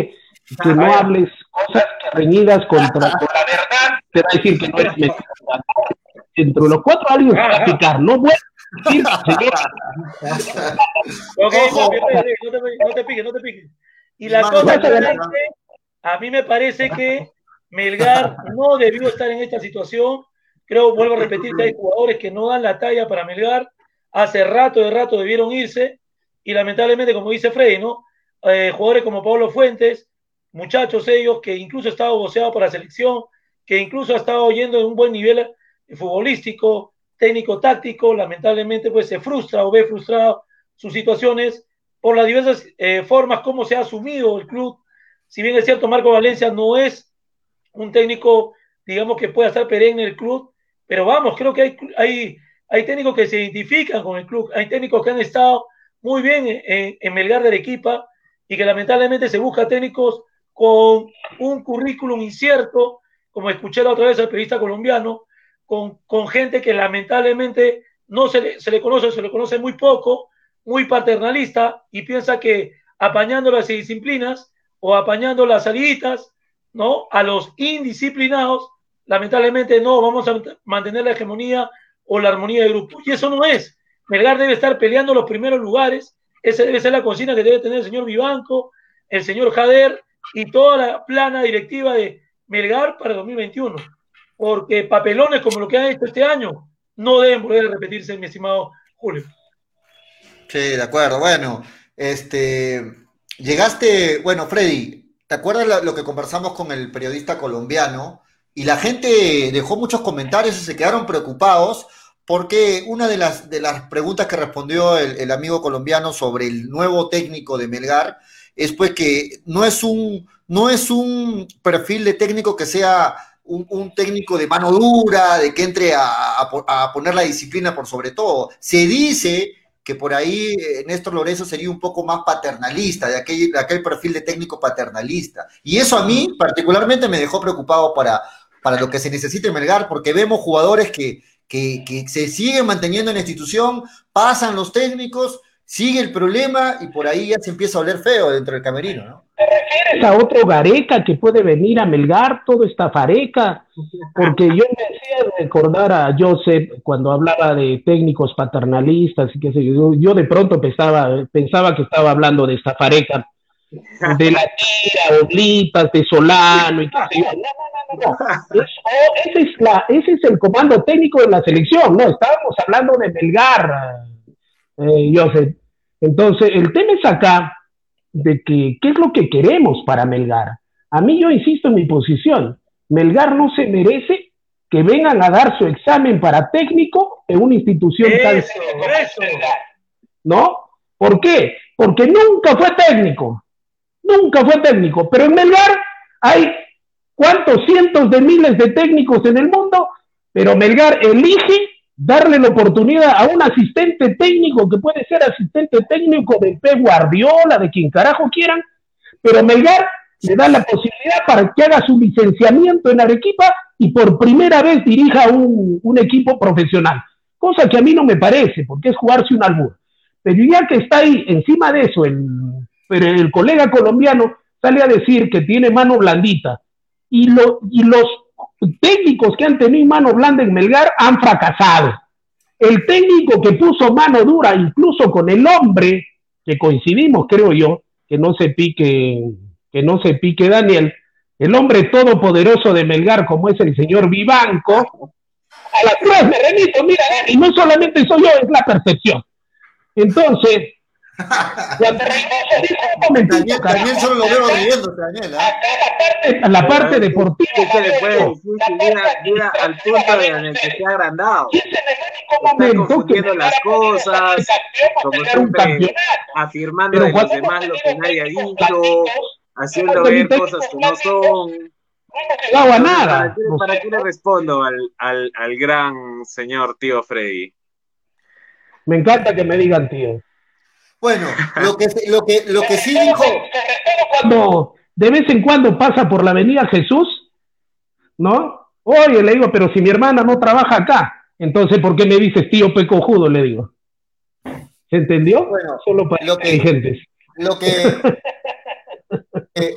S4: que no hables cosas reñidas contra la verdad, te va a decir que no eres. Entre los cuatro alguien se va a picar, no vuelve
S3: no, te, piques, no te piques. Y la cosa es a mí me parece que Melgar no debió estar en esta situación. Creo, vuelvo a repetir, que hay jugadores que no dan la talla para Melgar. Hace rato de rato debieron irse. Y lamentablemente, como dice Freddy, ¿no? Eh, jugadores como Pablo Fuentes, muchachos ellos que incluso ha estado voceado por la selección, que incluso ha estado yendo en un buen nivel futbolístico, técnico-táctico, lamentablemente pues se frustra o ve frustrado sus situaciones por las diversas eh, formas como se ha asumido el club. Si bien es cierto, Marco Valencia no es un técnico, digamos, que pueda estar perenne en el club, pero vamos, creo que hay, hay, hay técnicos que se identifican con el club, hay técnicos que han estado muy bien en, Melgar de Arequipa y que lamentablemente se busca técnicos con un currículum incierto, como escuché la otra vez al periodista colombiano, con, gente que lamentablemente no se le, se le conoce, se le conoce muy poco, muy paternalista y piensa que apañando las disciplinas o apañando las saliditas, ¿no? A los indisciplinados, lamentablemente no vamos a mantener la hegemonía o la armonía de grupo. Y eso no es. Melgar debe estar peleando los primeros lugares. Esa debe ser la cocina que debe tener el señor Vivanco, el señor Jader y toda la plana directiva de Melgar para 2021 porque papelones como lo que han hecho este año no deben volver a repetirse, mi estimado Julio.
S1: Sí, de acuerdo. Bueno, este, llegaste, bueno, Freddy, ¿te acuerdas lo que conversamos con el periodista colombiano? Y la gente dejó muchos comentarios y se quedaron preocupados porque una de las, de las preguntas que respondió el, el amigo colombiano sobre el nuevo técnico de Melgar es pues que no es un, no es un perfil de técnico que sea un, técnico de mano dura, de que entre a, poner la disciplina por sobre todo. Se dice que por ahí eh, Néstor Lorenzo sería un poco más paternalista, de aquel, de aquel perfil de técnico paternalista. Y eso a mí particularmente me dejó preocupado para, para lo que se necesite Melgar, porque vemos jugadores que, que, se siguen manteniendo en la institución, pasan los técnicos, sigue el problema y por ahí ya se empieza a oler feo dentro del camerino, ¿no?
S4: ¿Te refieres a otro Gareca que puede venir a Melgar, todo esta fareca? Porque yo me hacía recordar a Joseph cuando hablaba de técnicos paternalistas y qué sé yo, yo de pronto pensaba, pensaba que estaba hablando de esta fareca, de la tira, oblitas, de Solano y qué sé yo. No, no, no, no. ese, es la, ese es el comando técnico de la selección, no, estábamos hablando de Melgar, eh, Joseph. Entonces, el tema es acá de que, ¿qué es lo que queremos para Melgar? A mí yo insisto en mi posición, Melgar no se merece que vengan a dar su examen para técnico en una institución tan eso. ¿No? ¿Por qué? Porque nunca fue técnico, nunca fue técnico, pero en Melgar hay cuántos cientos de miles de técnicos en el mundo, pero Melgar elige darle la oportunidad a un asistente técnico que puede ser asistente técnico de Pep Guardiola, de quien carajo quieran, pero Melgar le da la posibilidad para que haga su licenciamiento en Arequipa y por primera vez dirija un, un equipo profesional. Cosa que a mí no me parece, porque es jugarse un albur. Pero ya que está ahí, encima de eso, el, pero el colega colombiano sale a decir que tiene mano blandita. Y, lo, y los técnicos que han tenido mano blanda en Melgar han fracasado. El técnico que puso mano dura, incluso con el hombre, que coincidimos, creo yo, que no se pique, que no se pique Daniel, el hombre todopoderoso de Melgar, como es el señor Vivanco, a las pruebas me remito, mira, y no solamente soy yo, es la percepción. Entonces,
S1: Daniel, Daniel solo lo veo riendo, Daniel. ¿eh?
S4: La parte deportiva.
S2: ¿Qué se le puede decir si llega, al punto en el que se ha agrandado? Está confundiendo las cosas, como siempre, afirmando de los demás lo que nadie ha dicho, haciendo ver cosas que no son.
S4: No a nada.
S2: ¿Para qué, para qué le respondo al, al, al gran señor tío Freddy?
S4: Me encanta que me digan tío.
S1: Bueno, lo que, lo que, lo que sí dijo.
S4: Cuando de vez en cuando pasa por la avenida Jesús, ¿no? Oye, le digo, pero si mi hermana no trabaja acá, entonces ¿por qué me dices tío pecojudo? Le digo. ¿Se entendió?
S1: Bueno,
S4: Solo para
S1: lo que-
S4: inteligentes.
S1: Lo que. eh,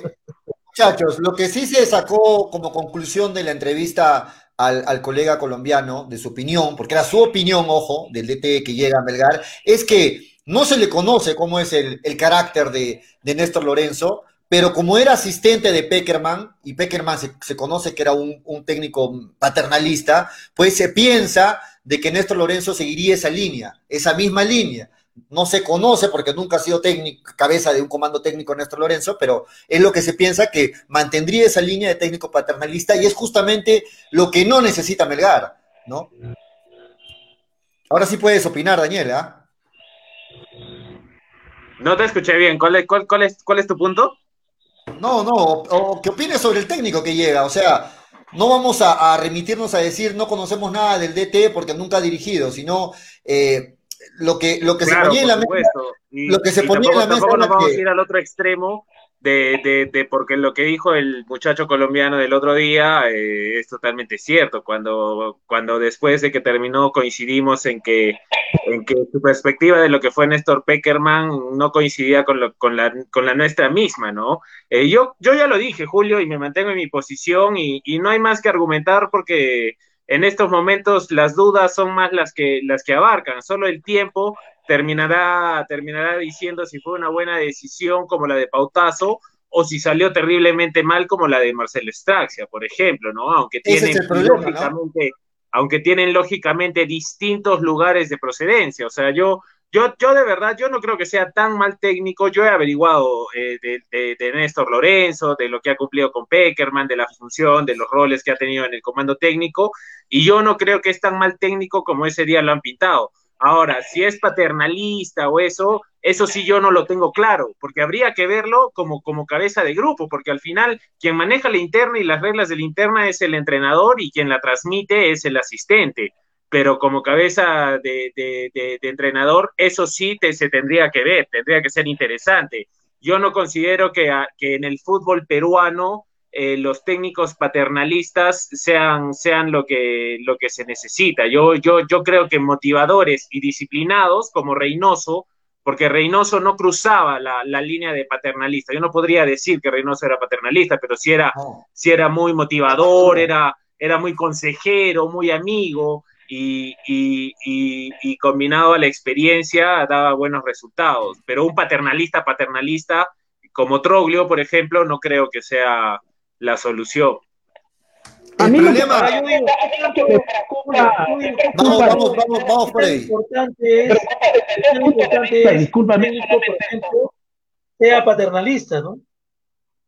S1: muchachos, lo que sí se sacó como conclusión de la entrevista al, al colega colombiano, de su opinión, porque era su opinión, ojo, del DT que llega a Melgar, es que no se le conoce cómo es el, el carácter de, de Néstor Lorenzo, pero como era asistente de Peckerman, y Peckerman se, se conoce que era un, un técnico paternalista, pues se piensa de que Néstor Lorenzo seguiría esa línea, esa misma línea. No se conoce porque nunca ha sido técnico, cabeza de un comando técnico Néstor Lorenzo, pero es lo que se piensa que mantendría esa línea de técnico paternalista y es justamente lo que no necesita Melgar, ¿no? Ahora sí puedes opinar, Daniel, ¿ah?
S2: No te escuché bien. ¿Cuál es, cuál, cuál es, cuál es tu punto?
S1: No, no, o, o que opines sobre el técnico que llega, o sea, no vamos a, a remitirnos a decir no conocemos nada del DT porque nunca ha dirigido, sino eh, lo que, lo que
S2: Claro,
S1: se ponía en la mesa.
S2: Y,
S1: lo que se
S2: y
S1: ponía en la mesa
S2: tampoco nos
S1: era
S2: vamos
S1: que-
S2: a ir al otro extremo de, de, de porque lo que dijo el muchacho colombiano del otro día eh, es totalmente cierto. Cuando, cuando después de que terminó coincidimos en que, en que su perspectiva de lo que fue Néstor Peckerman no coincidía con, lo, con, la, con la nuestra misma, ¿no? Eh, yo, yo ya lo dije, Julio, y me mantengo en mi posición y, y no hay más que argumentar porque en estos momentos las dudas son más las que, las que abarcan, solo el tiempo terminará, terminará diciendo si fue una buena decisión como la de Pautazo o si salió terriblemente mal como la de Marcelo Straxia, por ejemplo, ¿no? Aunque tienen lógicamente, aunque tienen lógicamente distintos lugares de procedencia. O sea, yo, yo, yo de verdad, yo no creo que sea tan mal técnico. Yo he averiguado eh, de, de, de, Néstor Lorenzo, de lo que ha cumplido con Peckerman, de la función, de los roles que ha tenido en el comando técnico, y yo no creo que es tan mal técnico como ese día lo han pintado. Ahora, si es paternalista o eso, eso sí yo no lo tengo claro, porque habría que verlo como, como cabeza de grupo, porque al final quien maneja la interna y las reglas de la interna es el entrenador y quien la transmite es el asistente. Pero como cabeza de, de, entrenador, eso sí te, se tendría que ver, tendría que ser interesante. Yo no considero que, que en el fútbol peruano eh, los técnicos paternalistas sean, sean lo, que, lo que se necesita. Yo, yo, yo creo que motivadores y disciplinados como Reynoso, porque Reynoso no cruzaba la, la, línea de paternalista. Yo no podría decir que Reynoso era paternalista, pero sí era, sí era muy motivador, era, era muy consejero, muy amigo. Y, y, y, y, combinado a la experiencia daba buenos resultados. Pero un paternalista, paternalista, como Troglio, por ejemplo, no creo que sea la solución.
S1: El problema. Vamos, vamos, vamos, vamos por ahí.
S3: Importante es, importante es
S4: Discúlpame.
S3: por ejemplo, sea paternalista, ¿no?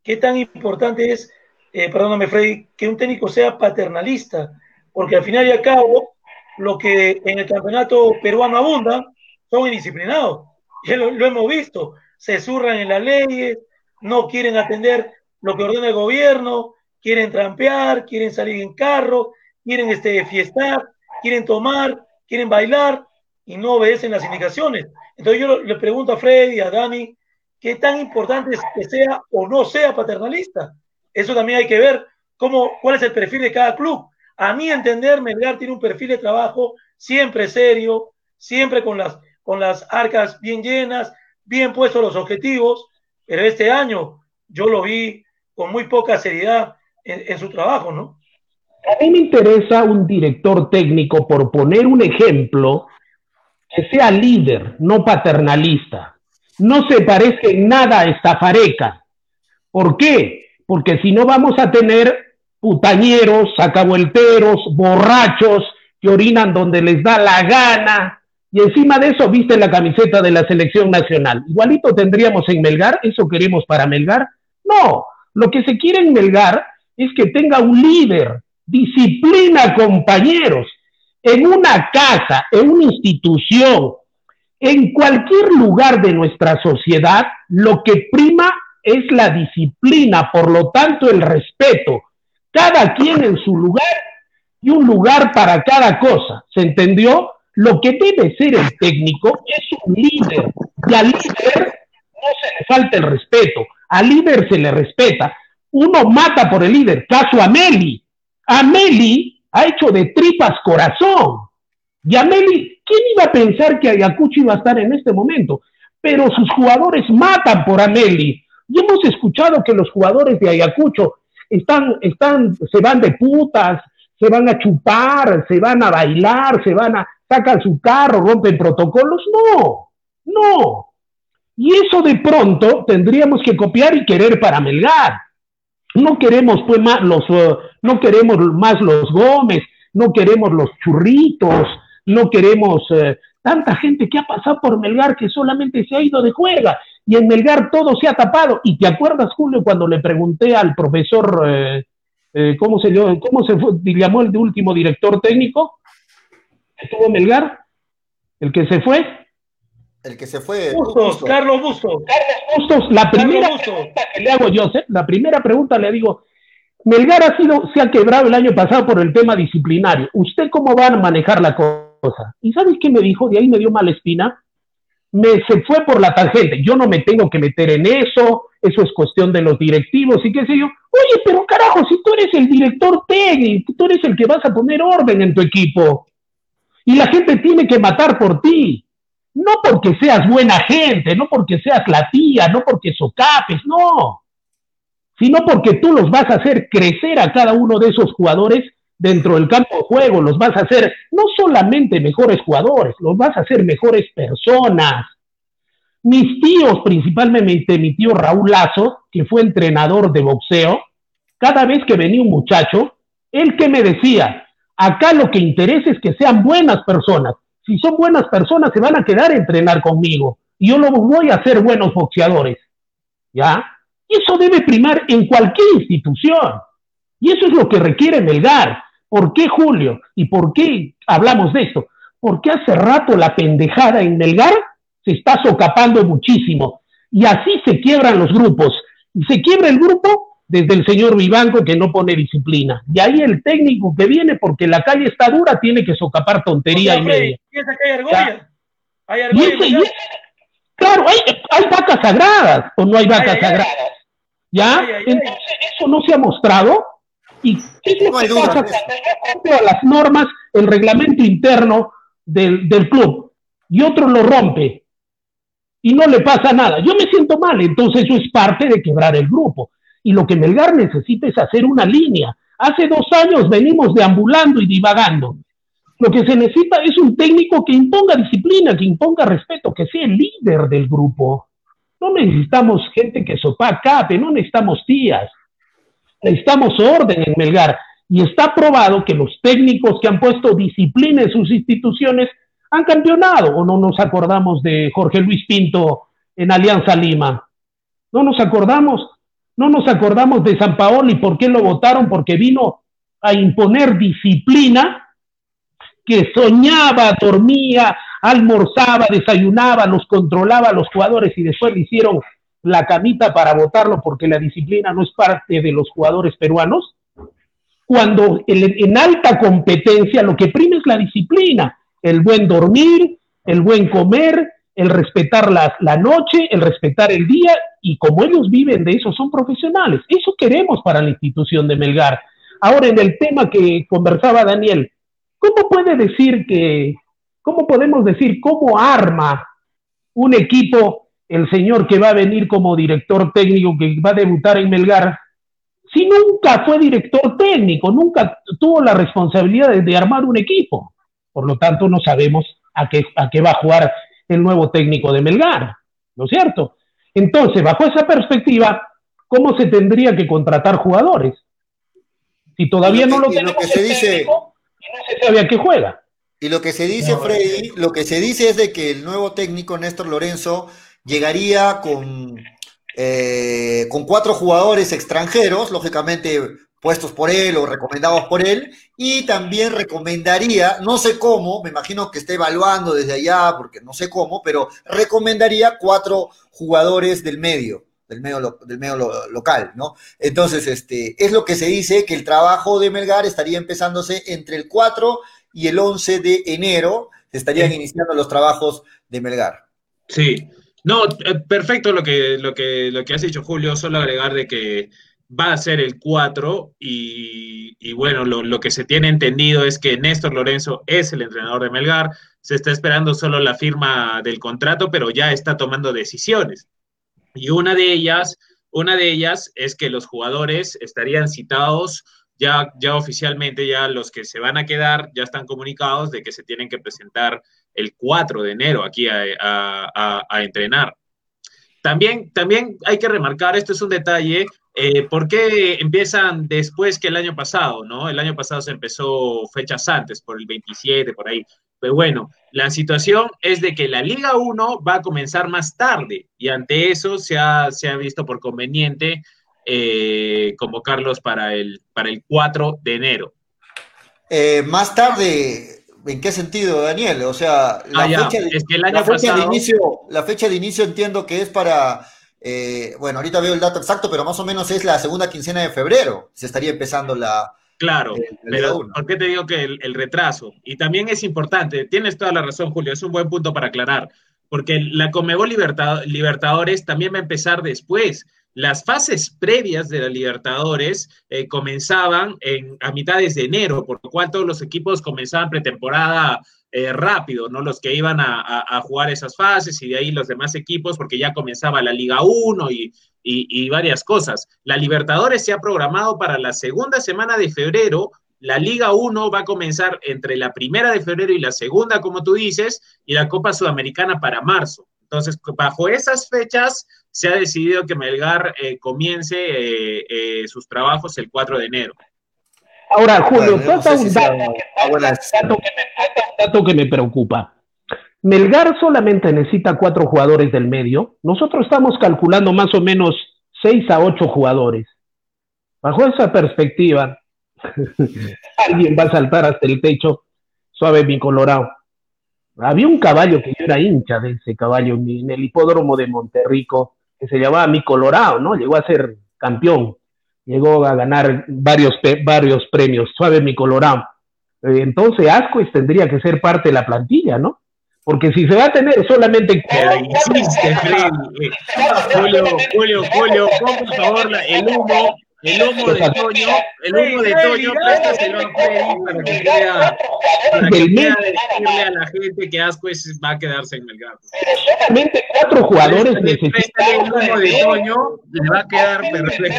S3: ¿Qué tan importante es, eh, perdóname, Freddy, que un técnico sea paternalista? Porque al final y al cabo, lo que en el campeonato peruano abunda son indisciplinados. Ya lo, lo hemos visto. Se zurran en las leyes, no quieren atender lo que ordena el gobierno, quieren trampear, quieren salir en carro, quieren este, fiestar, quieren tomar, quieren bailar y no obedecen las indicaciones. Entonces yo le pregunto a Freddy, a Dani, qué tan importante es que sea o no sea paternalista. Eso también hay que ver cómo, cuál es el perfil de cada club. A mi entender, Melgar tiene un perfil de trabajo siempre serio, siempre con las, con las arcas bien llenas, bien puestos los objetivos, pero este año yo lo vi con muy poca seriedad en, su trabajo, ¿no?
S4: A mí me interesa un director técnico, por poner un ejemplo, que sea líder, no paternalista. No se parezca en nada a estafareca. ¿Por qué? Porque si no vamos a tener putañeros, sacabuelteros, borrachos, que orinan donde les da la gana, y encima de eso viste la camiseta de la selección nacional. Igualito tendríamos en Melgar, ¿eso queremos para Melgar? No, lo que se quiere en Melgar es que tenga un líder, disciplina compañeros, en una casa, en una institución, en cualquier lugar de nuestra sociedad, lo que prima es la disciplina, por lo tanto el respeto. Cada quien en su lugar y un lugar para cada cosa. ¿Se entendió? Lo que debe ser el técnico es un líder. Y al líder no se le falta el respeto. Al líder se le respeta. Uno mata por el líder. Caso a Meli. Meli ha hecho de tripas corazón. Y Meli, ¿quién iba a pensar que Ayacucho iba a estar en este momento? Pero sus jugadores matan por Ameli. Y hemos escuchado que los jugadores de Ayacucho están, están, se van de putas, se van a chupar, se van a bailar, se van a, sacan su carro, rompen protocolos. No, no. Y eso de pronto tendríamos que copiar y querer para Melgar. No queremos pues más los, uh, no queremos más los Gómez, no queremos los churritos, no queremos uh, tanta gente que ha pasado por Melgar que solamente se ha ido de juega y en Melgar todo se ha tapado. ¿Y te acuerdas, Julio, cuando le pregunté al profesor eh, ¿cómo, se, ¿cómo se fue, llamó el último director técnico? ¿Estuvo Melgar? ¿El que se fue?
S1: El que se fue.
S3: Bustos, Carlos Bustos.
S4: Carlos Bustos, la primera pregunta que le hago yo, la primera pregunta le digo, Melgar ha sido, se ha quebrado el año pasado por el tema disciplinario. ¿Usted cómo va a manejar la cosa? ¿Y sabes qué me dijo? De ahí me dio mala espina. Me se fue por la tangente. Yo no me tengo que meter en eso, eso es cuestión de los directivos y qué sé yo. Oye, pero carajo, si tú eres el director técnico, tú eres el que vas a poner orden en tu equipo. Y la gente tiene que matar por ti. No porque seas buena gente, no porque seas la tía, no porque socapes, no. Sino porque tú los vas a hacer crecer a cada uno de esos jugadores dentro del campo de juego, los vas a hacer no solamente mejores jugadores, los vas a hacer mejores personas. Mis tíos, principalmente mi tío Raúl Lazo, que fue entrenador de boxeo, cada vez que venía un muchacho, él que me decía, acá lo que interesa es que sean buenas personas. Si son buenas personas, se van a quedar a entrenar conmigo. Y yo lo voy a hacer buenos boxeadores. ¿Ya? Y eso debe primar en cualquier institución. Y eso es lo que requiere Melgar. ¿Por qué Julio? ¿Y por qué hablamos de esto? Porque hace rato la pendejada en Melgar se está socapando muchísimo. Y así se quiebran los grupos. Y se quiebra el grupo desde el señor Vivanco que no pone disciplina. Y ahí el técnico que viene porque la calle está dura tiene que socapar tontería y media. hay claro, hay, vacas sagradas o no hay vacas sagradas. ¿Ya? Entonces eso no se ha mostrado. ¿Y qué es lo que pasa cuando las normas, el reglamento interno del, del club y otro lo rompe? y no le pasa nada. Yo me siento mal, entonces eso es parte de quebrar el grupo. Y lo que Melgar necesita es hacer una línea. Hace dos años venimos deambulando y divagando. Lo que se necesita es un técnico que imponga disciplina, que imponga respeto, que sea el líder del grupo. No necesitamos gente que sopa cape, no necesitamos tías. Necesitamos orden en Melgar. Y está probado que los técnicos que han puesto disciplina en sus instituciones han campeonado, o no nos acordamos de Jorge Luis Pinto en Alianza Lima. No nos acordamos, no nos acordamos de San Paolo y por qué lo votaron, porque vino a imponer disciplina, que soñaba, dormía, almorzaba, desayunaba, los controlaba a los jugadores y después le hicieron la camita para votarlo porque la disciplina no es parte de los jugadores peruanos. Cuando en alta competencia lo que prima es la disciplina el buen dormir, el buen comer, el respetar la, la noche, el respetar el día, y como ellos viven de eso, son profesionales. Eso queremos para la institución de Melgar. Ahora, en el tema que conversaba Daniel, ¿cómo puede decir que, cómo podemos decir, cómo arma un equipo el señor que va a venir como director técnico, que va a debutar en Melgar, si nunca fue director técnico, nunca tuvo la responsabilidad de, armar un equipo? Por lo tanto, no sabemos a qué, a qué va a jugar el nuevo técnico de Melgar, ¿no es cierto? Entonces, bajo esa perspectiva, ¿cómo se tendría que contratar jugadores? Si todavía no lo, tenemos,
S1: lo que se dice,
S4: no se sabe a qué juega.
S1: Y lo que se dice, Freddy, lo que se dice es de que el nuevo técnico, Néstor Lorenzo, llegaría con, eh, con cuatro jugadores extranjeros, lógicamente puestos por él o recomendados por él, y también recomendaría, no sé cómo, me imagino que está evaluando desde allá, porque no sé cómo, pero recomendaría cuatro jugadores del medio del medio, del medio local, ¿no? Entonces, este, es lo que se dice que el trabajo de Melgar estaría empezándose entre el 4 y el 11 de enero, se estarían iniciando los trabajos de Melgar.
S2: Sí, no, eh, perfecto lo que, lo que, lo que has dicho, Julio, solo agregar de que va a ser el 4 y, bueno, lo, lo, que se tiene entendido es que Néstor Lorenzo es el entrenador de Melgar, se está esperando solo la firma del contrato, pero ya está tomando decisiones. Y una de ellas, una de ellas es que los jugadores estarían citados ya, ya oficialmente, ya los que se van a quedar ya están comunicados de que se tienen que presentar el 4 de enero aquí a, a, a, entrenar. También, también hay que remarcar, esto es un detalle, eh, ¿por qué empiezan después que el año pasado? ¿no? El año pasado se empezó fechas antes, por el 27, por ahí. Pues bueno, la situación es de que la Liga 1 va a comenzar más tarde y ante eso se ha, se ha visto por conveniente eh, convocarlos para el, para el 4 de enero.
S1: Eh, más tarde, ¿en qué sentido, Daniel? O sea, la,
S2: ah,
S1: fecha,
S2: es que el año
S1: la fecha
S2: pasado...
S1: de inicio, la fecha de inicio entiendo que es para, eh, bueno, ahorita veo el dato exacto, pero más o menos es la segunda quincena de febrero, se estaría empezando la,
S2: Claro, pero ¿por qué te digo que el, el, retraso? Y también es importante, tienes toda la razón, Julio, es un buen punto para aclarar, porque la Comebol Libertad, Libertadores también va a empezar después. Las fases previas de la Libertadores eh, comenzaban en, a mitades de enero, por lo cual todos los equipos comenzaban pretemporada eh, rápido, ¿no? Los que iban a, a, a, jugar esas fases y de ahí los demás equipos, porque ya comenzaba la Liga 1 y, y, y, varias cosas. La Libertadores se ha programado para la segunda semana de febrero. La Liga 1 va a comenzar entre la primera de febrero y la segunda, como tú dices, y la Copa Sudamericana para marzo. Entonces, bajo esas fechas, se ha decidido que Melgar eh, comience eh, eh, sus trabajos el 4 de enero.
S4: Ahora, Julio, bueno, no un, dato, que, dato, que me, dato que me preocupa. Melgar solamente necesita cuatro jugadores del medio. Nosotros estamos calculando más o menos seis a ocho jugadores. Bajo esa perspectiva, alguien va a saltar hasta el techo. Suave mi colorado. Había un caballo que yo era hincha de ese caballo en el hipódromo de Monterrico, que se llamaba Mi Colorado, ¿no? Llegó a ser campeón llegó a ganar varios, varios premios, suave mi Colorado. Entonces Ascuez tendría que ser parte de la plantilla, ¿no? Porque si se va a tener solamente...
S2: Insiste, Freddy. Julio, Julio, Julio, por favor el humo, el humo de Toño, el humo de Toño, préstaselo a Freddy para que pueda, para que pueda decirle a la gente que Ascuez va a quedarse en el gato.
S4: Solamente cuatro jugadores necesitan...
S2: el humo de Toño, le va a quedar perfecto.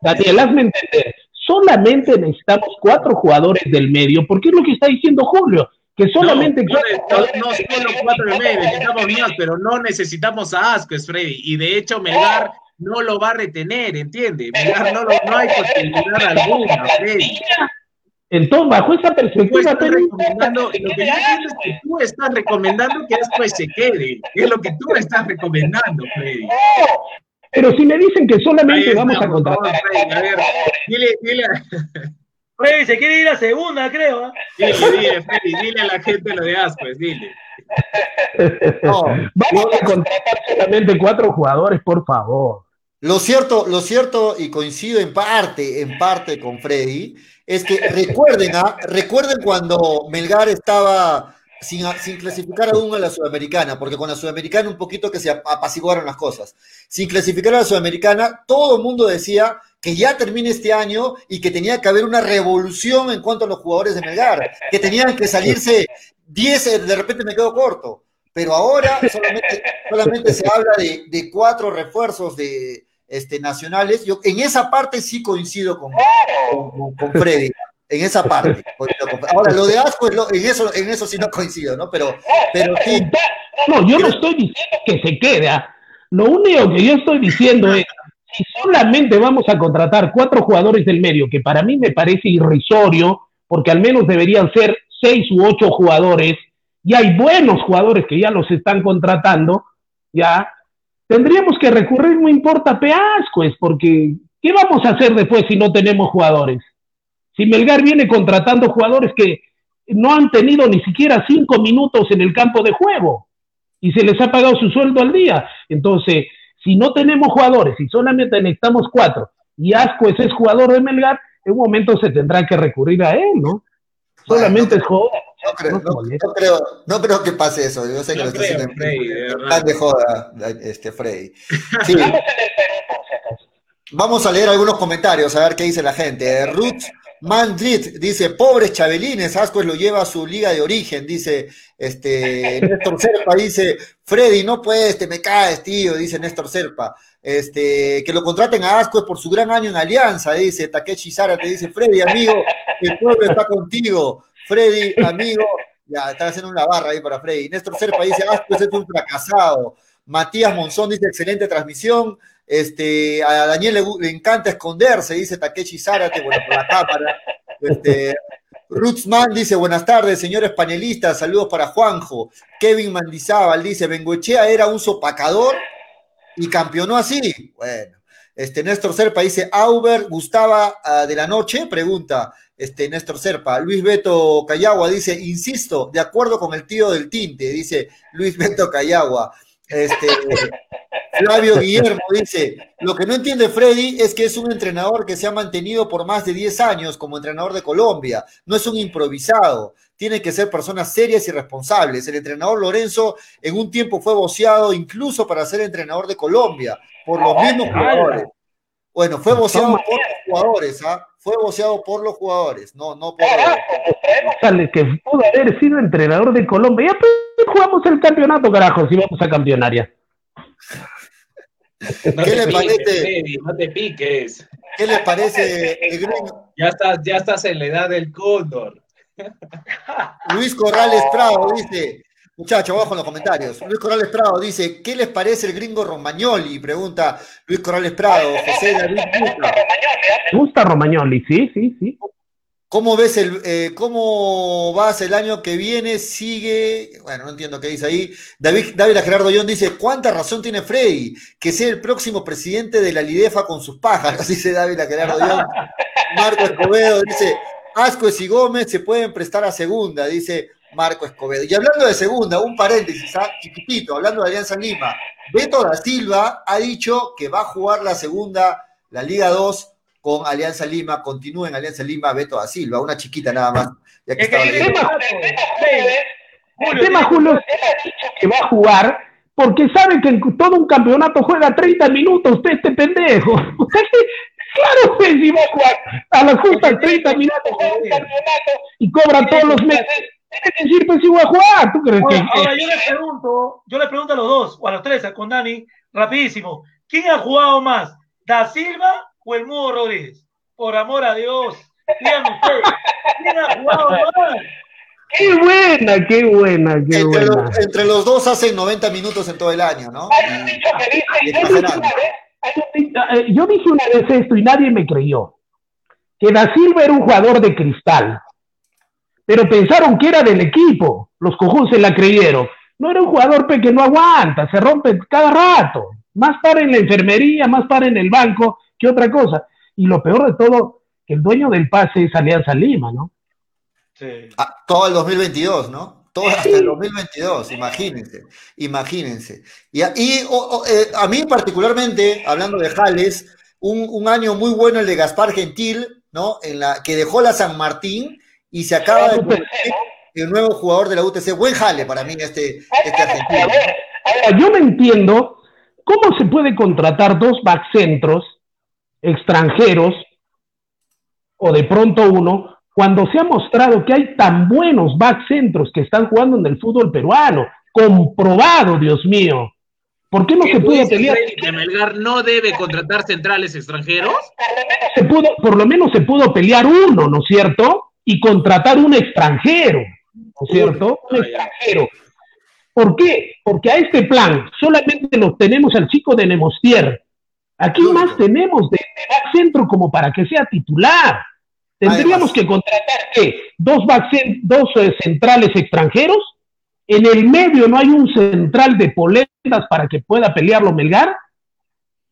S4: Daniel, hazme entender. Solamente necesitamos cuatro jugadores del medio, porque es lo que está diciendo Julio que solamente
S2: no, no, no, solo cuatro del medio, necesitamos más, pero no necesitamos a Ascuez, Freddy. Y de hecho, Melgar no lo va a retener, ¿entiende? Melgar no, lo, no hay posibilidad alguna, Freddy.
S4: Entonces, bajo esa perspectiva,
S2: tú recomendando, lo que yo entiendo es que tú estás recomendando que Ascuez se quede. Es lo que tú estás recomendando, Freddy.
S4: Pero si me dicen que solamente vamos a contratar.
S2: A ver, dile, dile.
S3: Freddy se quiere ir a segunda, creo. ¿eh?
S2: Dile, dile, Freddy, dile a la gente lo de Ascuez, dile.
S4: No, vamos a contratar solamente cuatro jugadores, por favor.
S1: Lo cierto, lo cierto, y coincido en parte, en parte con Freddy, es que recuerden, ¿ah? recuerden cuando Melgar estaba sin, sin, clasificar aún a la Sudamericana, porque con la Sudamericana un poquito que se apaciguaron las cosas. Sin clasificar a la Sudamericana, todo el mundo decía que ya termine este año y que tenía que haber una revolución en cuanto a los jugadores de Melgar, que tenían que salirse 10, eh, de repente me quedo corto, pero ahora solamente, solamente se habla de, de, cuatro refuerzos de este, nacionales. Yo en esa parte sí coincido con, con, con Freddy en esa parte. Ahora, lo de Asco, en, eso, en eso sí no coincido, ¿no? Pero, pero sí.
S4: No, yo no estoy diciendo que se quede. ¿ah? Lo único que yo estoy diciendo es, si solamente vamos a contratar cuatro jugadores del medio, que para mí me parece irrisorio, porque al menos deberían ser seis u ocho jugadores, y hay buenos jugadores que ya los están contratando, ya, tendríamos que recurrir, no importa es porque ¿qué vamos a hacer después si no tenemos jugadores? Si Melgar viene contratando jugadores que no han tenido ni siquiera cinco minutos en el campo de juego y se les ha pagado su sueldo al día. Entonces, si no tenemos jugadores y solamente necesitamos cuatro y Asco es jugador de Melgar, en un momento se tendrá que recurrir a él, ¿no? Solamente es joder.
S1: No creo, no, creo, no creo que pase eso. Yo sé que lo está haciendo de joda, este Freddy. Sí. Vamos a leer algunos comentarios, a ver qué dice la gente. Ruth Mandrit dice, pobres chabelines, Ascuez lo lleva a su liga de origen, dice este Néstor Serpa, dice, Freddy, no puedes, te me caes, tío, dice Néstor Serpa. Este, que lo contraten a Ascuez por su gran año en Alianza, dice Takeshi Sara, te dice, Freddy, amigo, el pueblo está contigo. Freddy, amigo, ya, está haciendo una barra ahí para Freddy. Néstor Serpa dice, Ascuez es un fracasado. Matías Monzón dice, excelente transmisión. Este, a Daniel le, encanta esconderse, dice Takeshi Zárate, bueno, por la cámara. Este, Rutzman dice, buenas tardes, señores panelistas, saludos para Juanjo. Kevin Mandizábal dice, Bengoechea era un sopacador y campeonó así. Bueno, este, Néstor Serpa dice, Auber gustaba uh, de la noche, pregunta este, Néstor Serpa. Luis Beto Cayagua dice, insisto, de acuerdo con el tío del tinte, dice Luis Beto Cayagua. Este, Flavio Guillermo dice, lo que no entiende Freddy es que es un entrenador que se ha mantenido por más de 10 años como entrenador de Colombia, no es un improvisado, tiene que ser personas serias y responsables. El entrenador Lorenzo en un tiempo fue voceado incluso para ser entrenador de Colombia por los mismos jugadores. Bueno, fue voceado por los jugadores, ¿ah? Fue voceado por los jugadores, no, no por.
S4: Sale que pudo haber sido entrenador de Colombia. Ya pues, jugamos el campeonato, carajo, si vamos a campeonaria.
S2: ¿Qué le parece? no te piques.
S1: ¿Qué le parece
S2: Ya estás, ya estás en la edad del cóndor.
S1: Luis Corrales Prado dice, Muchachos, abajo en los comentarios. Luis Corrales Prado dice, ¿qué les parece el gringo Romagnoli? Pregunta Luis Corrales Prado, José David
S4: Gusta. Gusta Romagnoli, sí, sí, sí.
S1: ¿Cómo ves el, eh, cómo vas el año que viene? Sigue, bueno, no entiendo qué dice ahí. David, David Gerardo John dice, ¿cuánta razón tiene Freddy? Que sea el próximo presidente de la Lidefa con sus pájaros, dice David Gerardo John. Marco Escobedo dice, Ascuez y Gómez se pueden prestar a segunda, dice Marco Escobedo. Y hablando de segunda, un paréntesis, ¿ah? chiquitito, hablando de Alianza Lima, Beto da Silva ha dicho que va a jugar la segunda, la Liga 2, con Alianza Lima, continúa en Alianza Lima Beto da Silva, una chiquita nada más. Ya que estaba
S4: el, tema, Julio, que va a jugar porque sabe que en todo un campeonato juega 30 minutos, usted este pendejo. claro que si va a jugar a las justas 30 minutos un campeonato y cobra todos los meses decir, pues si voy a jugar. ¿Tú crees
S3: que, ahora yo le pregunto, yo le pregunto a los dos, o a los tres, con Dani, rapidísimo. ¿Quién ha jugado más? ¿Da Silva o el Mudo Rodríguez? Por amor a Dios. Díganme ustedes, ¿quién ha jugado más?
S4: Qué buena, qué buena, qué
S1: entre,
S4: buena.
S1: Los, entre los dos hacen 90 minutos en todo el año, ¿no?
S4: Yo dije una vez esto y nadie me creyó. Que Da Silva era un jugador de cristal pero pensaron que era del equipo. Los cojudos se la creyeron. No era un jugador que no aguanta, se rompe cada rato. Más para en la enfermería, más para en el banco que otra cosa. Y lo peor de todo, que el dueño del pase es Alianza Lima, ¿no?
S1: Sí. Ah, todo el 2022, ¿no? Todo hasta el 2022, imagínense, imagínense. Y, y eh, a mí particularmente, hablando de Jales, un, un, año muy bueno el de Gaspar Gentil, ¿no? En la, que dejó la San Martín y se acaba de convertir el nuevo jugador de la UTC. Buen jale para mí este, este argentino.
S4: Ahora, yo no entiendo cómo se puede contratar dos back centros extranjeros o de pronto uno cuando se ha mostrado que hay tan buenos back centros que están jugando en el fútbol peruano. Comprobado, Dios mío. ¿Por qué no se puede pelear?
S5: ¿Que Melgar no debe contratar centrales extranjeros?
S4: Se pudo, por lo menos se pudo pelear uno, ¿no es cierto? Y contratar un extranjero, ¿no es cierto? Un extranjero. ¿Por qué? Porque a este plan solamente lo tenemos al chico de Nemostier. Aquí más tenemos de, back centro como para que sea titular. Tendríamos que contratar ¿qué? dos, dos eh, centrales extranjeros en el medio no hay un central de poletas para que pueda pelearlo Melgar.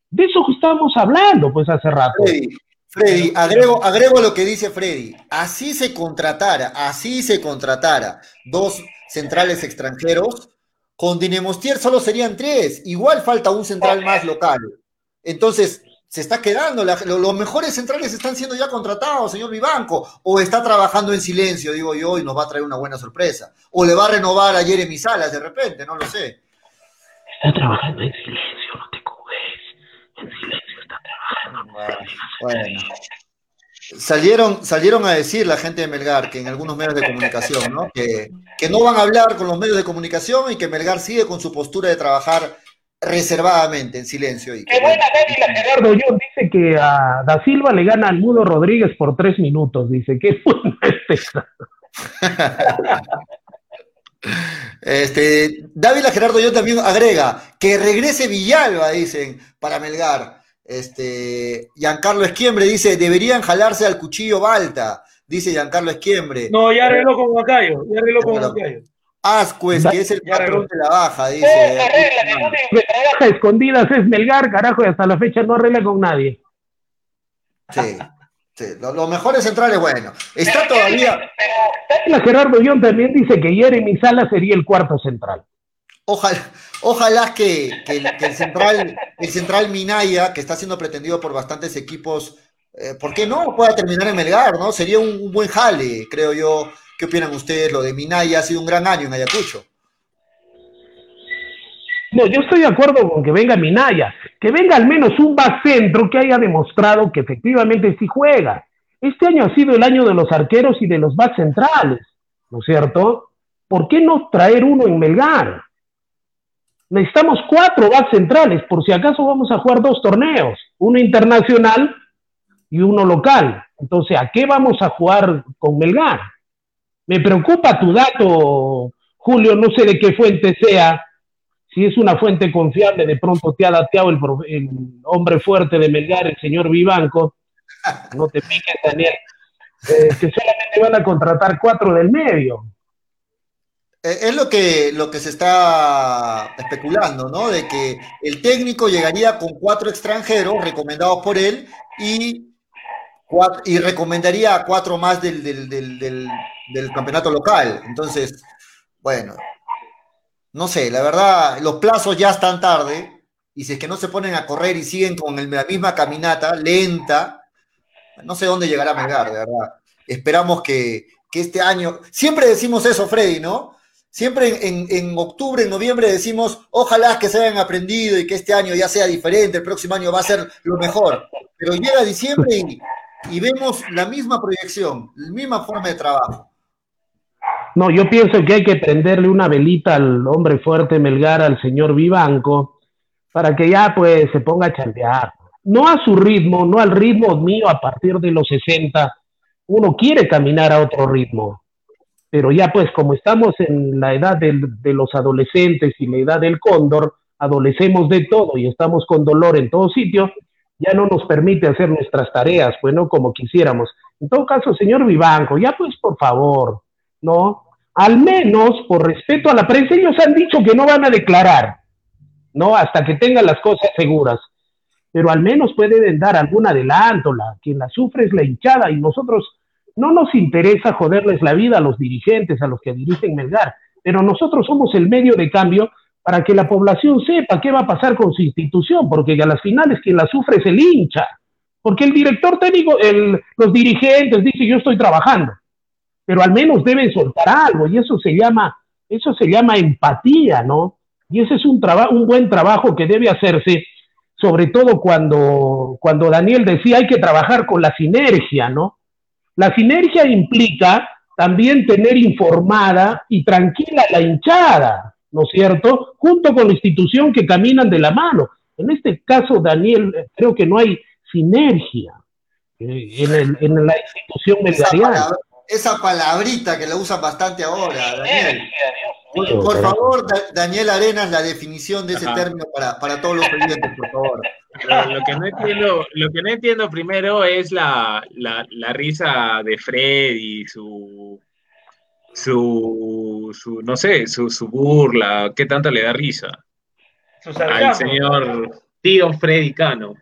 S4: De eso estamos hablando, pues, hace rato.
S1: Freddy, agrego, agrego lo que dice Freddy. Así se contratara, así se contratara dos centrales extranjeros, con Dinemostier solo serían tres. Igual falta un central más local. Entonces, se está quedando, los mejores centrales están siendo ya contratados, señor Vivanco, o está trabajando en silencio, digo yo, y nos va a traer una buena sorpresa, o le va a renovar a Jeremy Salas de repente, no lo sé.
S4: Está trabajando en silencio, no te cubes, en silencio.
S1: Bueno, Salieron, salieron a decir la gente de Melgar que en algunos medios de comunicación, ¿no? Que, que no van a hablar con los medios de comunicación y que Melgar sigue con su postura de trabajar reservadamente, en silencio. Y
S4: Qué buena Dávila Gerardo John dice que a Da Silva le gana al Mudo Rodríguez por tres minutos, dice, qué buena
S1: Este, Dávila Gerardo yo también agrega que regrese Villalba, dicen, para Melgar. Este, Giancarlo Esquiembre dice, deberían jalarse al cuchillo Balta, dice Giancarlo Esquiembre.
S3: No, ya arregló con Macayo, ya arregló con Macayo.
S1: Ascuez, que es el patrón de la baja, dice. Eh,
S4: arregla, que trabaja escondidas es Melgar, carajo, y hasta la fecha no arregla con nadie.
S1: Sí, sí. Los, mejores centrales, bueno. Está todavía.
S4: Gerardo John también dice que Jeremy Sala sería el cuarto central.
S1: Ojalá, ojalá que, el, central, el central Minaya, que está siendo pretendido por bastantes equipos, eh, ¿por qué no? Pueda terminar en Melgar, ¿no? Sería un buen jale, creo yo ¿Qué opinan ustedes? Lo de Minaya ha sido un gran año en Ayacucho.
S4: No, yo estoy de acuerdo con que venga Minaya, que venga al menos un centro que haya demostrado que efectivamente sí juega. Este año ha sido el año de los arqueros y de los back centrales, ¿no es cierto? ¿Por qué no traer uno en Melgar? Necesitamos cuatro back centrales, por si acaso vamos a jugar dos torneos, uno internacional y uno local. Entonces, ¿a qué vamos a jugar con Melgar? Me preocupa tu dato, Julio, no sé de qué fuente sea. Si es una fuente confiable, de pronto te ha dateado el, hombre fuerte de Melgar, el señor Vivanco. No te piques, Daniel. Eh, que solamente van a contratar cuatro del medio.
S1: Eh, es lo que, lo que se está especulando, ¿no? De que el técnico llegaría con cuatro extranjeros recomendados por él y, y recomendaría a cuatro más del, del campeonato local. Entonces, bueno, no sé, la verdad, los plazos ya están tarde y si es que no se ponen a correr y siguen con la misma caminata lenta, no sé dónde llegará Melgar, de verdad. Esperamos que, este año, siempre decimos eso, Freddy, ¿no? Siempre en, octubre, en noviembre decimos, ojalá que se hayan aprendido y que este año ya sea diferente, el próximo año va a ser lo mejor. Pero llega diciembre y, y vemos la misma proyección, la misma forma de trabajo.
S4: No, yo pienso que hay que prenderle una velita al hombre fuerte Melgar, al señor Vivanco, para que ya pues se ponga a chambear. No a su ritmo, no al ritmo mío a partir de los 60. Uno quiere caminar a otro ritmo. Pero ya pues como estamos en la edad de, de los adolescentes y la edad del cóndor, adolecemos de todo y estamos con dolor en todo sitio, ya no nos permite hacer nuestras tareas, pues no como quisiéramos. En todo caso, señor Vivanco, ya pues por favor, ¿no? al menos por respeto a la prensa, ellos han dicho que no van a declarar, ¿no? Hasta que tengan las cosas seguras. Pero al menos pueden dar algún adelanto, la, quien la sufre es la hinchada y nosotros no nos interesa joderles la vida a los dirigentes, a los que dirigen Melgar, pero nosotros somos el medio de cambio para que la población sepa qué va a pasar con su institución, porque a las finales quien la sufre es el hincha, porque el director técnico, el, los dirigentes dice yo estoy trabajando, pero al menos deben soltar algo y eso se llama, eso se llama empatía, ¿no? Y ese es un, trabajo, un buen trabajo que debe hacerse, sobre todo cuando, cuando Daniel decía hay que trabajar con la sinergia, ¿no? La sinergia implica también tener informada y tranquila la hinchada, ¿no es cierto? Junto con la institución que caminan de la mano. En este caso, Daniel, creo que no hay sinergia eh, en, en, la institución
S1: mediana. Esa, palabrita que la usan bastante ahora, Daniel. Por, favor, Daniel Arenas, la definición de ese término para, para, todos los oyentes, por favor.
S2: Lo, que no entiendo, lo que no entiendo primero es la, la, la risa de Fred y su, su, su no sé, su, su, burla, ¿qué tanto le da risa? Al señor tío Freddy Cano.
S4: No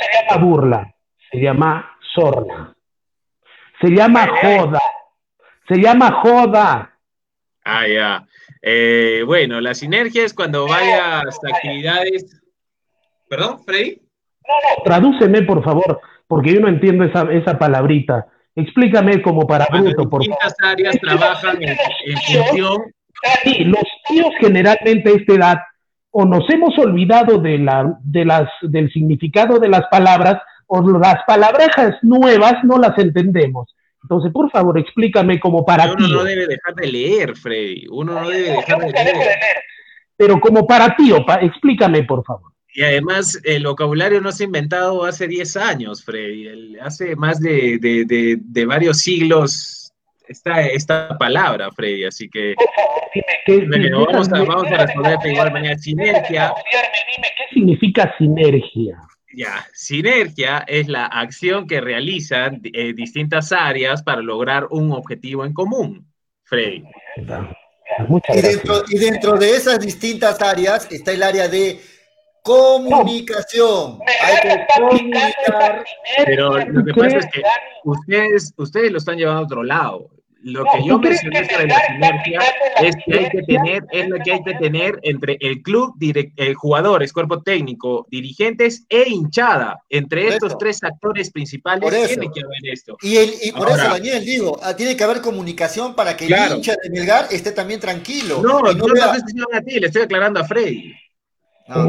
S4: se llama burla, se llama sorna. Se llama joda. Se llama joda.
S2: Ah, ya. Eh, bueno, la sinergia es cuando varias actividades. ¿Perdón, Freddy?
S4: No, tradúceme, por favor, porque yo no entiendo esa, esa palabrita. Explícame como para bruto, por
S2: distintas áreas trabajan en, función.
S4: Sí, los tíos generalmente a esta edad o nos hemos olvidado de la, de las, del significado de las palabras o las palabrejas nuevas no las entendemos. Entonces, por favor, explícame como para
S2: ti. Uno no debe dejar de leer, Freddy. Uno no debe dejar de leer.
S4: Pero como para ti, explícame, por favor.
S2: Y además, el vocabulario no se ha inventado hace 10 años, Freddy. hace más de, de, de, varios siglos esta, esta palabra, Freddy. Así que bueno, vamos, a, vamos a responder de igual manera. Sinergia.
S4: ¿Qué significa sinergia?
S2: Ya, sinergia es la acción que realizan eh, distintas áreas para lograr un objetivo en común, Freddy.
S1: Y dentro, y dentro, de esas distintas áreas está el área de comunicación. Hay que
S2: comunicar. Pero lo que pasa es que ustedes, ustedes lo están llevando a otro lado. Lo que yo mencioné sobre la sinergia es que hay que tener, es lo que hay que tener entre el club, direct, el jugadores, cuerpo técnico, dirigentes e hinchada. Entre estos tres actores principales tiene que haber esto.
S1: Y, el, y por eso, Daniel, digo, ah, tiene que haber comunicación para que el hincha de Melgar esté también tranquilo.
S2: No, no, no vea... a ti, le estoy aclarando a Freddy.
S4: Ah,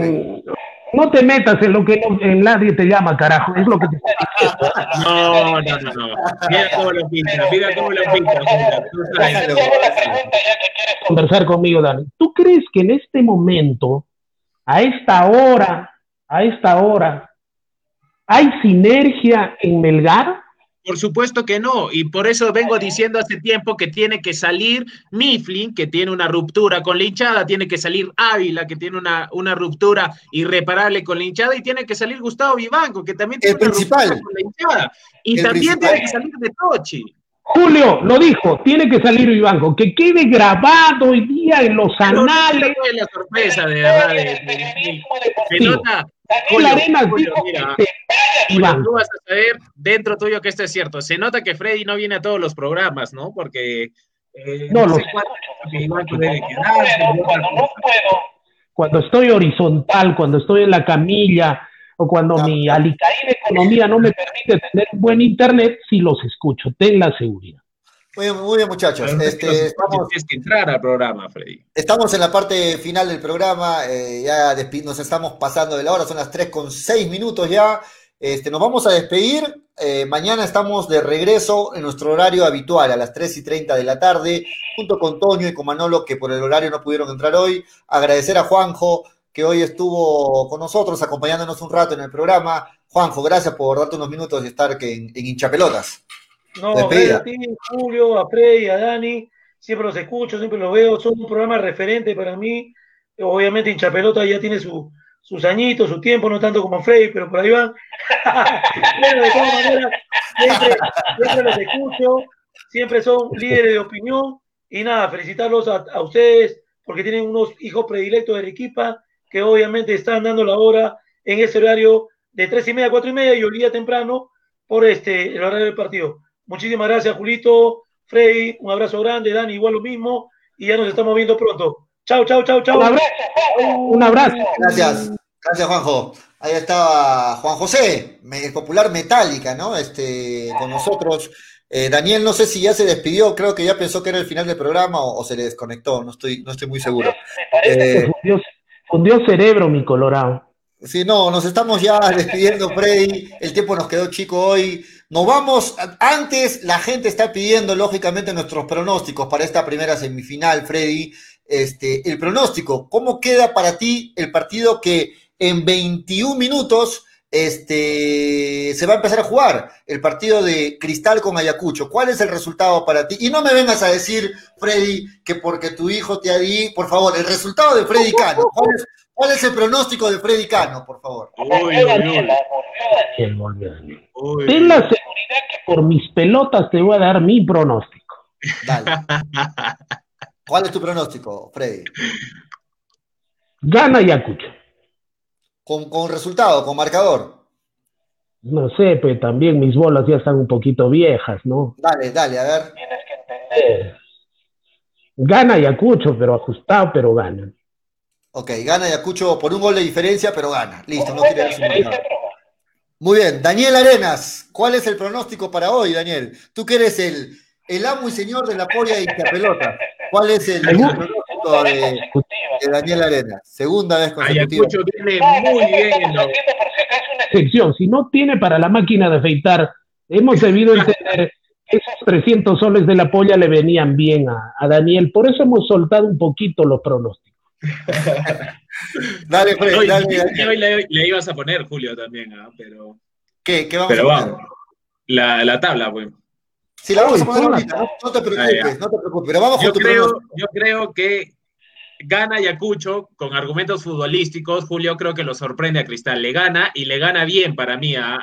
S4: no te metas en lo que en nadie te llama, carajo. Es lo que te
S2: No, no, no, no. Mira cómo lo pinta, mira cómo lo pinta.
S4: Conversar conmigo, Dani. ¿Tú crees que en este momento, a esta hora, a esta hora, hay sinergia en Melgar?
S2: Por supuesto que no, y por eso vengo diciendo hace tiempo que tiene que salir Mifflin, que tiene una ruptura con la hinchada, tiene que salir Ávila, que tiene una, una ruptura irreparable con la hinchada, y tiene que salir Gustavo Vivanco, que también tiene
S1: una ruptura con
S2: la hinchada, y también tiene que salir de Tochi.
S4: Julio lo dijo, tiene que salir Vivanco, que quede grabado hoy día en los anales.
S2: No la sorpresa, de verdad, de, nota, Julio, mira, tú vas a saber dentro tuyo que esto es cierto. Se nota que Freddy no viene a todos los programas, ¿no? Porque
S4: eh, no, no, sé Cuando estoy horizontal, cuando estoy en la camilla, o cuando mi alicaída economía no me permite tener buen internet, sí los escucho, ten la seguridad.
S1: Muy bien, muchachos. Este,
S2: estamos, tienes que entrar al programa, Freddy.
S1: Estamos en la parte final del programa. Eh, ya nos estamos pasando de la hora, son las 3 con 6 minutos ya. Este, nos vamos a despedir. Eh, mañana estamos de regreso en nuestro horario habitual, a las 3 y 30 de la tarde, junto con Toño y con Manolo, que por el horario no pudieron entrar hoy. Agradecer a Juanjo, que hoy estuvo con nosotros, acompañándonos un rato en el programa. Juanjo, gracias por darte unos minutos y estar en, en hinchapelotas.
S3: No, gracias a ti, Julio, a Freddy, a Dani, siempre los escucho, siempre los veo, son un programa referente para mí. Obviamente Hinchapelota ya tiene su, sus añitos, su tiempo, no tanto como Freddy, pero por ahí van. bueno, de todas maneras, siempre, siempre los escucho, siempre son líderes de opinión. Y nada, felicitarlos a, a ustedes porque tienen unos hijos predilectos de Arequipa que obviamente están dando la hora en ese horario de tres y media a cuatro y media y hoy día temprano por este el horario del partido. Muchísimas gracias, Julito, Freddy, un abrazo grande, Dani, igual lo mismo, y ya nos estamos viendo pronto. Chao, chao, chao, chao.
S4: Un abrazo. Un abrazo.
S1: Gracias. Gracias, Juanjo. Ahí estaba Juan José, el popular Metálica, ¿no? Este, con nosotros Eh, Daniel, no sé si ya se despidió, creo que ya pensó que era el final del programa o, se le desconectó, no estoy, no estoy muy seguro.
S4: Me parece que fundió, cerebro mi colorado.
S1: Sí, no, nos estamos ya despidiendo, Freddy. El tiempo nos quedó chico hoy. Nos vamos. Antes, la gente está pidiendo, lógicamente, nuestros pronósticos para esta primera semifinal, Freddy. Este, el pronóstico, ¿cómo queda para ti el partido que en 21 minutos este, se va a empezar a jugar el partido de Cristal con Ayacucho. ¿Cuál es el resultado para ti? Y no me vengas a decir, Freddy, que porque tu hijo te ha dicho, por favor, el resultado de Freddy Cano. ¿Cuál es, el pronóstico de Freddy Cano, por favor?
S4: Ten la seguridad que por mis pelotas te voy a dar mi pronóstico. Dale.
S1: ¿Cuál es tu pronóstico, Freddy?
S4: Gana Ayacucho.
S1: Con, con resultado, con marcador.
S4: No sé, pero también mis bolas ya están un poquito viejas, ¿no?
S1: Dale, dale, a ver. Tienes que entender.
S4: Gana Ayacucho, pero ajustado, pero gana.
S1: Ok, gana Ayacucho por un gol de diferencia, pero gana. Listo, no quiere Muy bien, Daniel Arenas, ¿cuál es el pronóstico para hoy, Daniel? Tú que eres el, el amo y señor de la polla y la pelota. ¿Cuál es el, pronóstico de, Daniel Arenas? Segunda vez consecutiva.
S5: Ayacucho viene muy bien.
S4: Excepción, si no tiene para la máquina de afeitar, hemos debido entender esos 300 soles de la polla le venían bien a, Daniel, por eso hemos soltado un poquito los pronósticos.
S5: dale, Fred, dale, Hoy le, ibas a poner, Julio, también, ¿ah? pero...
S1: ¿Qué? ¿Qué vamos a poner?
S5: Vamos. La, la tabla, pues.
S1: Sí, la vamos a poner ahorita, no, te preocupes, no te preocupes, pero vamos
S5: yo creo, Yo creo que gana Ayacucho con argumentos futbolísticos. Julio creo que lo sorprende a Cristal. Le gana y le gana bien para mí. ¿ah?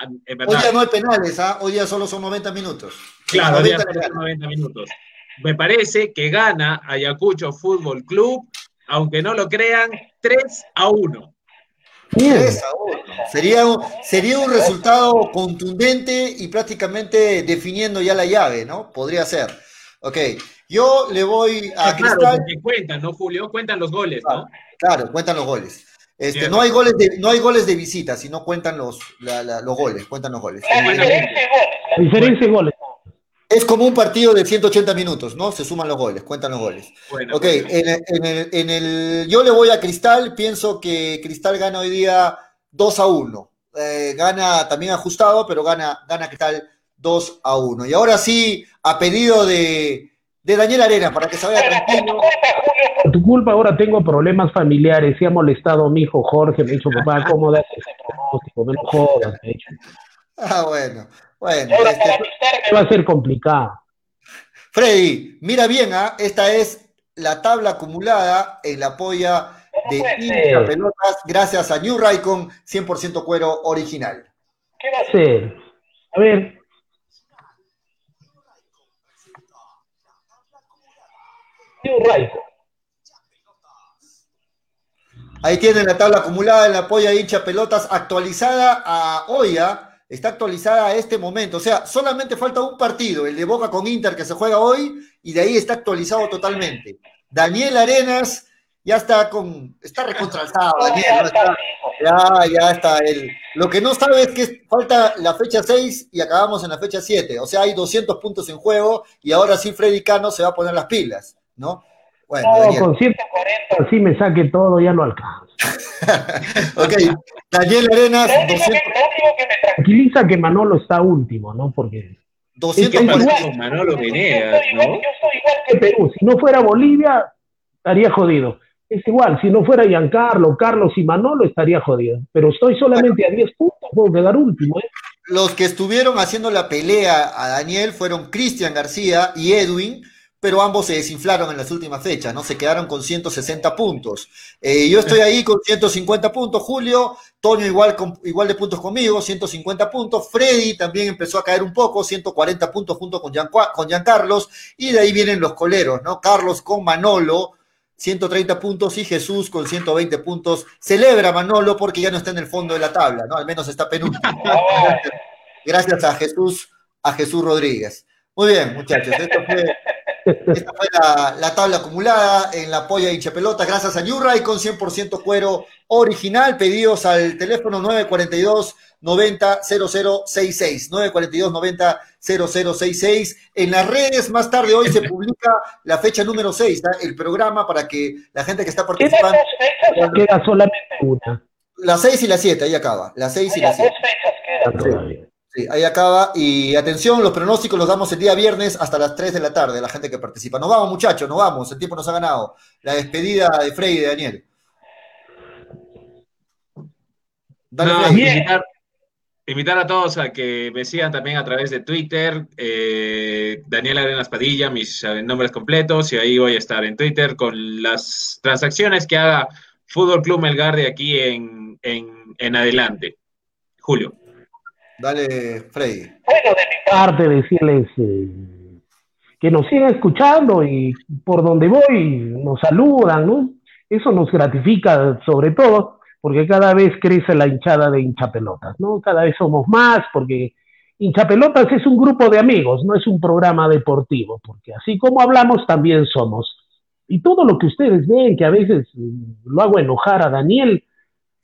S1: Hoy ya no hay penales, ¿ah? hoy ya solo son 90 minutos.
S5: Claro, 90 hoy son 90 minutos. Me parece que gana Ayacucho Fútbol Club, aunque no lo crean, 3 a 1.
S1: 3 a 1. Sería, sería un resultado contundente y prácticamente definiendo ya la llave, ¿no? Podría ser. Ok, yo le voy a
S5: Cristal. Claro, cuentan, ¿no, Julio? Cuentan los goles, ¿no?
S1: Claro, cuentan los goles. Este, no, hay goles de, no hay goles de visita, sino cuentan los, los goles, cuentan los goles.
S4: Diferencia de goles.
S1: Es como un partido de 180 minutos, ¿no? Se suman los goles, cuentan los goles. ok, En, el, en, el, yo le voy a Cristal, pienso que Cristal gana hoy día 2 a 1. Eh, gana también ajustado, pero gana, gana Cristal 2 a 1. Y ahora sí, a pedido de, de Daniel Arena, para que se vaya tranquilo.
S4: Por tu culpa ahora tengo problemas familiares. Se ha molestado mi hijo Jorge, me ha dicho, papá, ¿cómo das ese pronóstico? Me lo jodas, me ha dicho.
S1: Ah, bueno. Bueno,
S4: este... va a ser complicado.
S1: Freddy, mira bien, ¿ah? esta es la tabla acumulada en la polla de Inca Pelotas gracias a New Raycon 100% cuero original.
S4: ¿Qué va a ser? A ver,
S1: Ahí tienen la tabla acumulada en la polla de hincha pelotas actualizada a hoy, ¿ah? Está actualizada a este momento. O sea, solamente falta un partido, el de Boca con Inter que se juega hoy, y de ahí está actualizado totalmente. Daniel Arenas ya está con, está recontrastado, Daniel, ya, ya está. él. lo que no sabe es que falta la fecha 6 y acabamos en la fecha 7. O sea, hay 200 puntos en juego y ahora sí Freddy Cano se va a poner las pilas. ¿no?
S4: Bueno, con 140 así me saque todo, ya no alcanza.
S1: ok, Daniel Arenas.
S4: Lo único, que, me tranquiliza que Manolo está último, ¿no? Porque.
S1: 240
S5: Manolo Venegas,
S4: ¿no? Yo estoy igual que Perú. Si no fuera Bolivia, estaría jodido. Es igual, si no fuera Giancarlo, Carlos y Manolo, estaría jodido. Pero estoy solamente a 10 puntos, puedo quedar último, ¿eh?
S1: Los que estuvieron haciendo la pelea a Daniel fueron Cristian García y Edwin pero ambos se desinflaron en las últimas fechas, ¿no? Se quedaron con 160 puntos. Eh, yo estoy ahí con 150 puntos, Julio, Toño igual, igual de puntos conmigo, 150 puntos, Freddy también empezó a caer un poco, 140 puntos junto con, Gian, con Giancarlos, y de ahí vienen los coleros, ¿no? Carlos con Manolo, 130 puntos, y Jesús con 120 puntos. Celebra Manolo porque ya no está en el fondo de la tabla, ¿no? Al menos está penúltimo. Gracias a Jesús, a Jesús Rodríguez. Muy bien, muchachos, esto fue esta fue la, tabla acumulada en la polla hincha pelota, gracias a New con 100% cuero original. Pedidos al teléfono 90 0066. 942 90 0066. En las redes, más tarde hoy se publica la fecha número 6, el programa para que la gente que está participando.
S4: Queda solamente una.
S1: La 6 y la 7, ahí acaba. La 6 y la 7. Sí, ahí acaba. Y atención, los pronósticos los damos el día viernes hasta las 3 de la tarde, la gente que participa. Nos vamos, muchachos, nos vamos. El tiempo nos ha ganado. La despedida de Frey y de Daniel.
S5: Dale, invitar, a todos a que me sigan también a través de Twitter, eh, Daniel Arenas Padilla, mis nombres completos, y ahí voy a estar en Twitter con las transacciones que haga Fútbol Club Melgar de aquí en, en, adelante. Julio.
S1: Dale, Freddy.
S4: Bueno, de mi parte, decirles eh, que nos sigan escuchando y por donde voy nos saludan, ¿no? Eso nos gratifica sobre todo porque cada vez crece la hinchada de hinchapelotas, ¿no? Cada vez somos más, porque hinchapelotas es un grupo de amigos, no es un programa deportivo, porque así como hablamos, también somos. Y todo lo que ustedes ven, que a veces lo hago enojar a Daniel,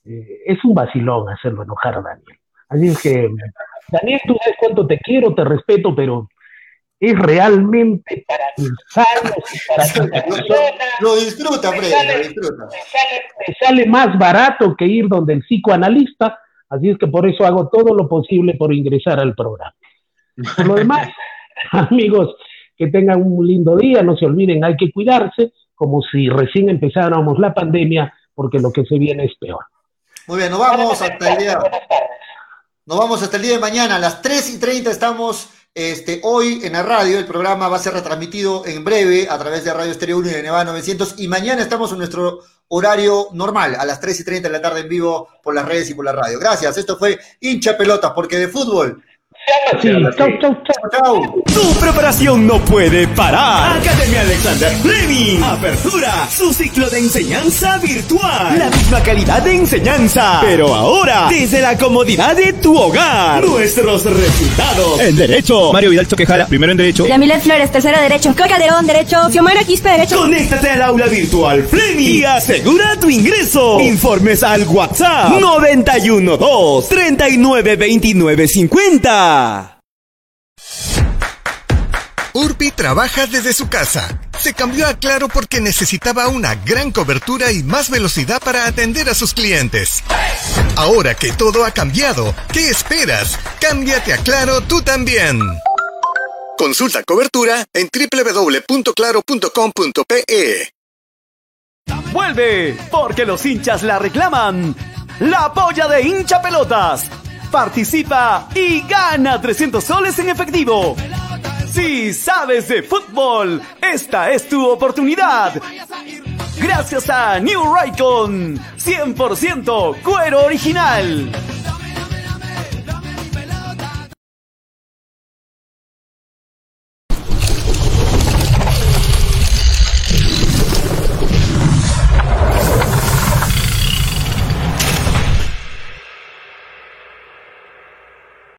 S4: eh, es un vacilón hacerlo enojar a Daniel. Así es que, Daniel, tú sabes cuánto te quiero, te respeto, pero es realmente para pensarnos y para
S1: lo, disfruta, Freddy, lo disfruta.
S4: Me sale, más barato que ir donde el psicoanalista, así es que por eso hago todo lo posible por ingresar al programa. Por lo demás, amigos, que tengan un lindo día, no se olviden, hay que cuidarse, como si recién empezáramos la pandemia, porque lo que se viene es peor.
S1: Muy bien, nos vamos hasta el día. Nos vamos hasta el día de mañana, a las 3 y 30 estamos este, hoy en la radio, el programa va a ser retransmitido en breve a través de Radio Estéreo 1 y de Nevada 900 y mañana estamos en nuestro horario normal, a las 3 y 30 de la tarde en vivo por las redes y por la radio. Gracias, esto fue hincha pelotas, porque de fútbol
S6: tu preparación no puede parar. Academia Alexander Fleming. Apertura. Su ciclo de enseñanza virtual. La misma calidad de enseñanza. Pero ahora, desde la comodidad de tu hogar. Nuestros resultados. En Derecho. Mario Vidal Choquejara, primero en Derecho.
S7: Yamilet Flores, tercero Derecho. Coca Calderón, Derecho. Xiomara Quispe, Derecho.
S6: Conéctate al aula virtual Fleming. Y asegura tu ingreso. Informes al WhatsApp. 912 39 29 50.
S8: Urbi trabaja desde su casa. Se cambió a Claro porque necesitaba una gran cobertura y más velocidad para atender a sus clientes. Ahora que todo ha cambiado, ¿qué esperas? Cámbiate a Claro tú también. Consulta cobertura en www.claro.com.pe.
S6: Vuelve, porque los hinchas la reclaman. La polla de hincha pelotas participa y gana 300 soles en efectivo. Si sabes de fútbol, esta es tu oportunidad. Gracias a New Raycon, 100% cuero original.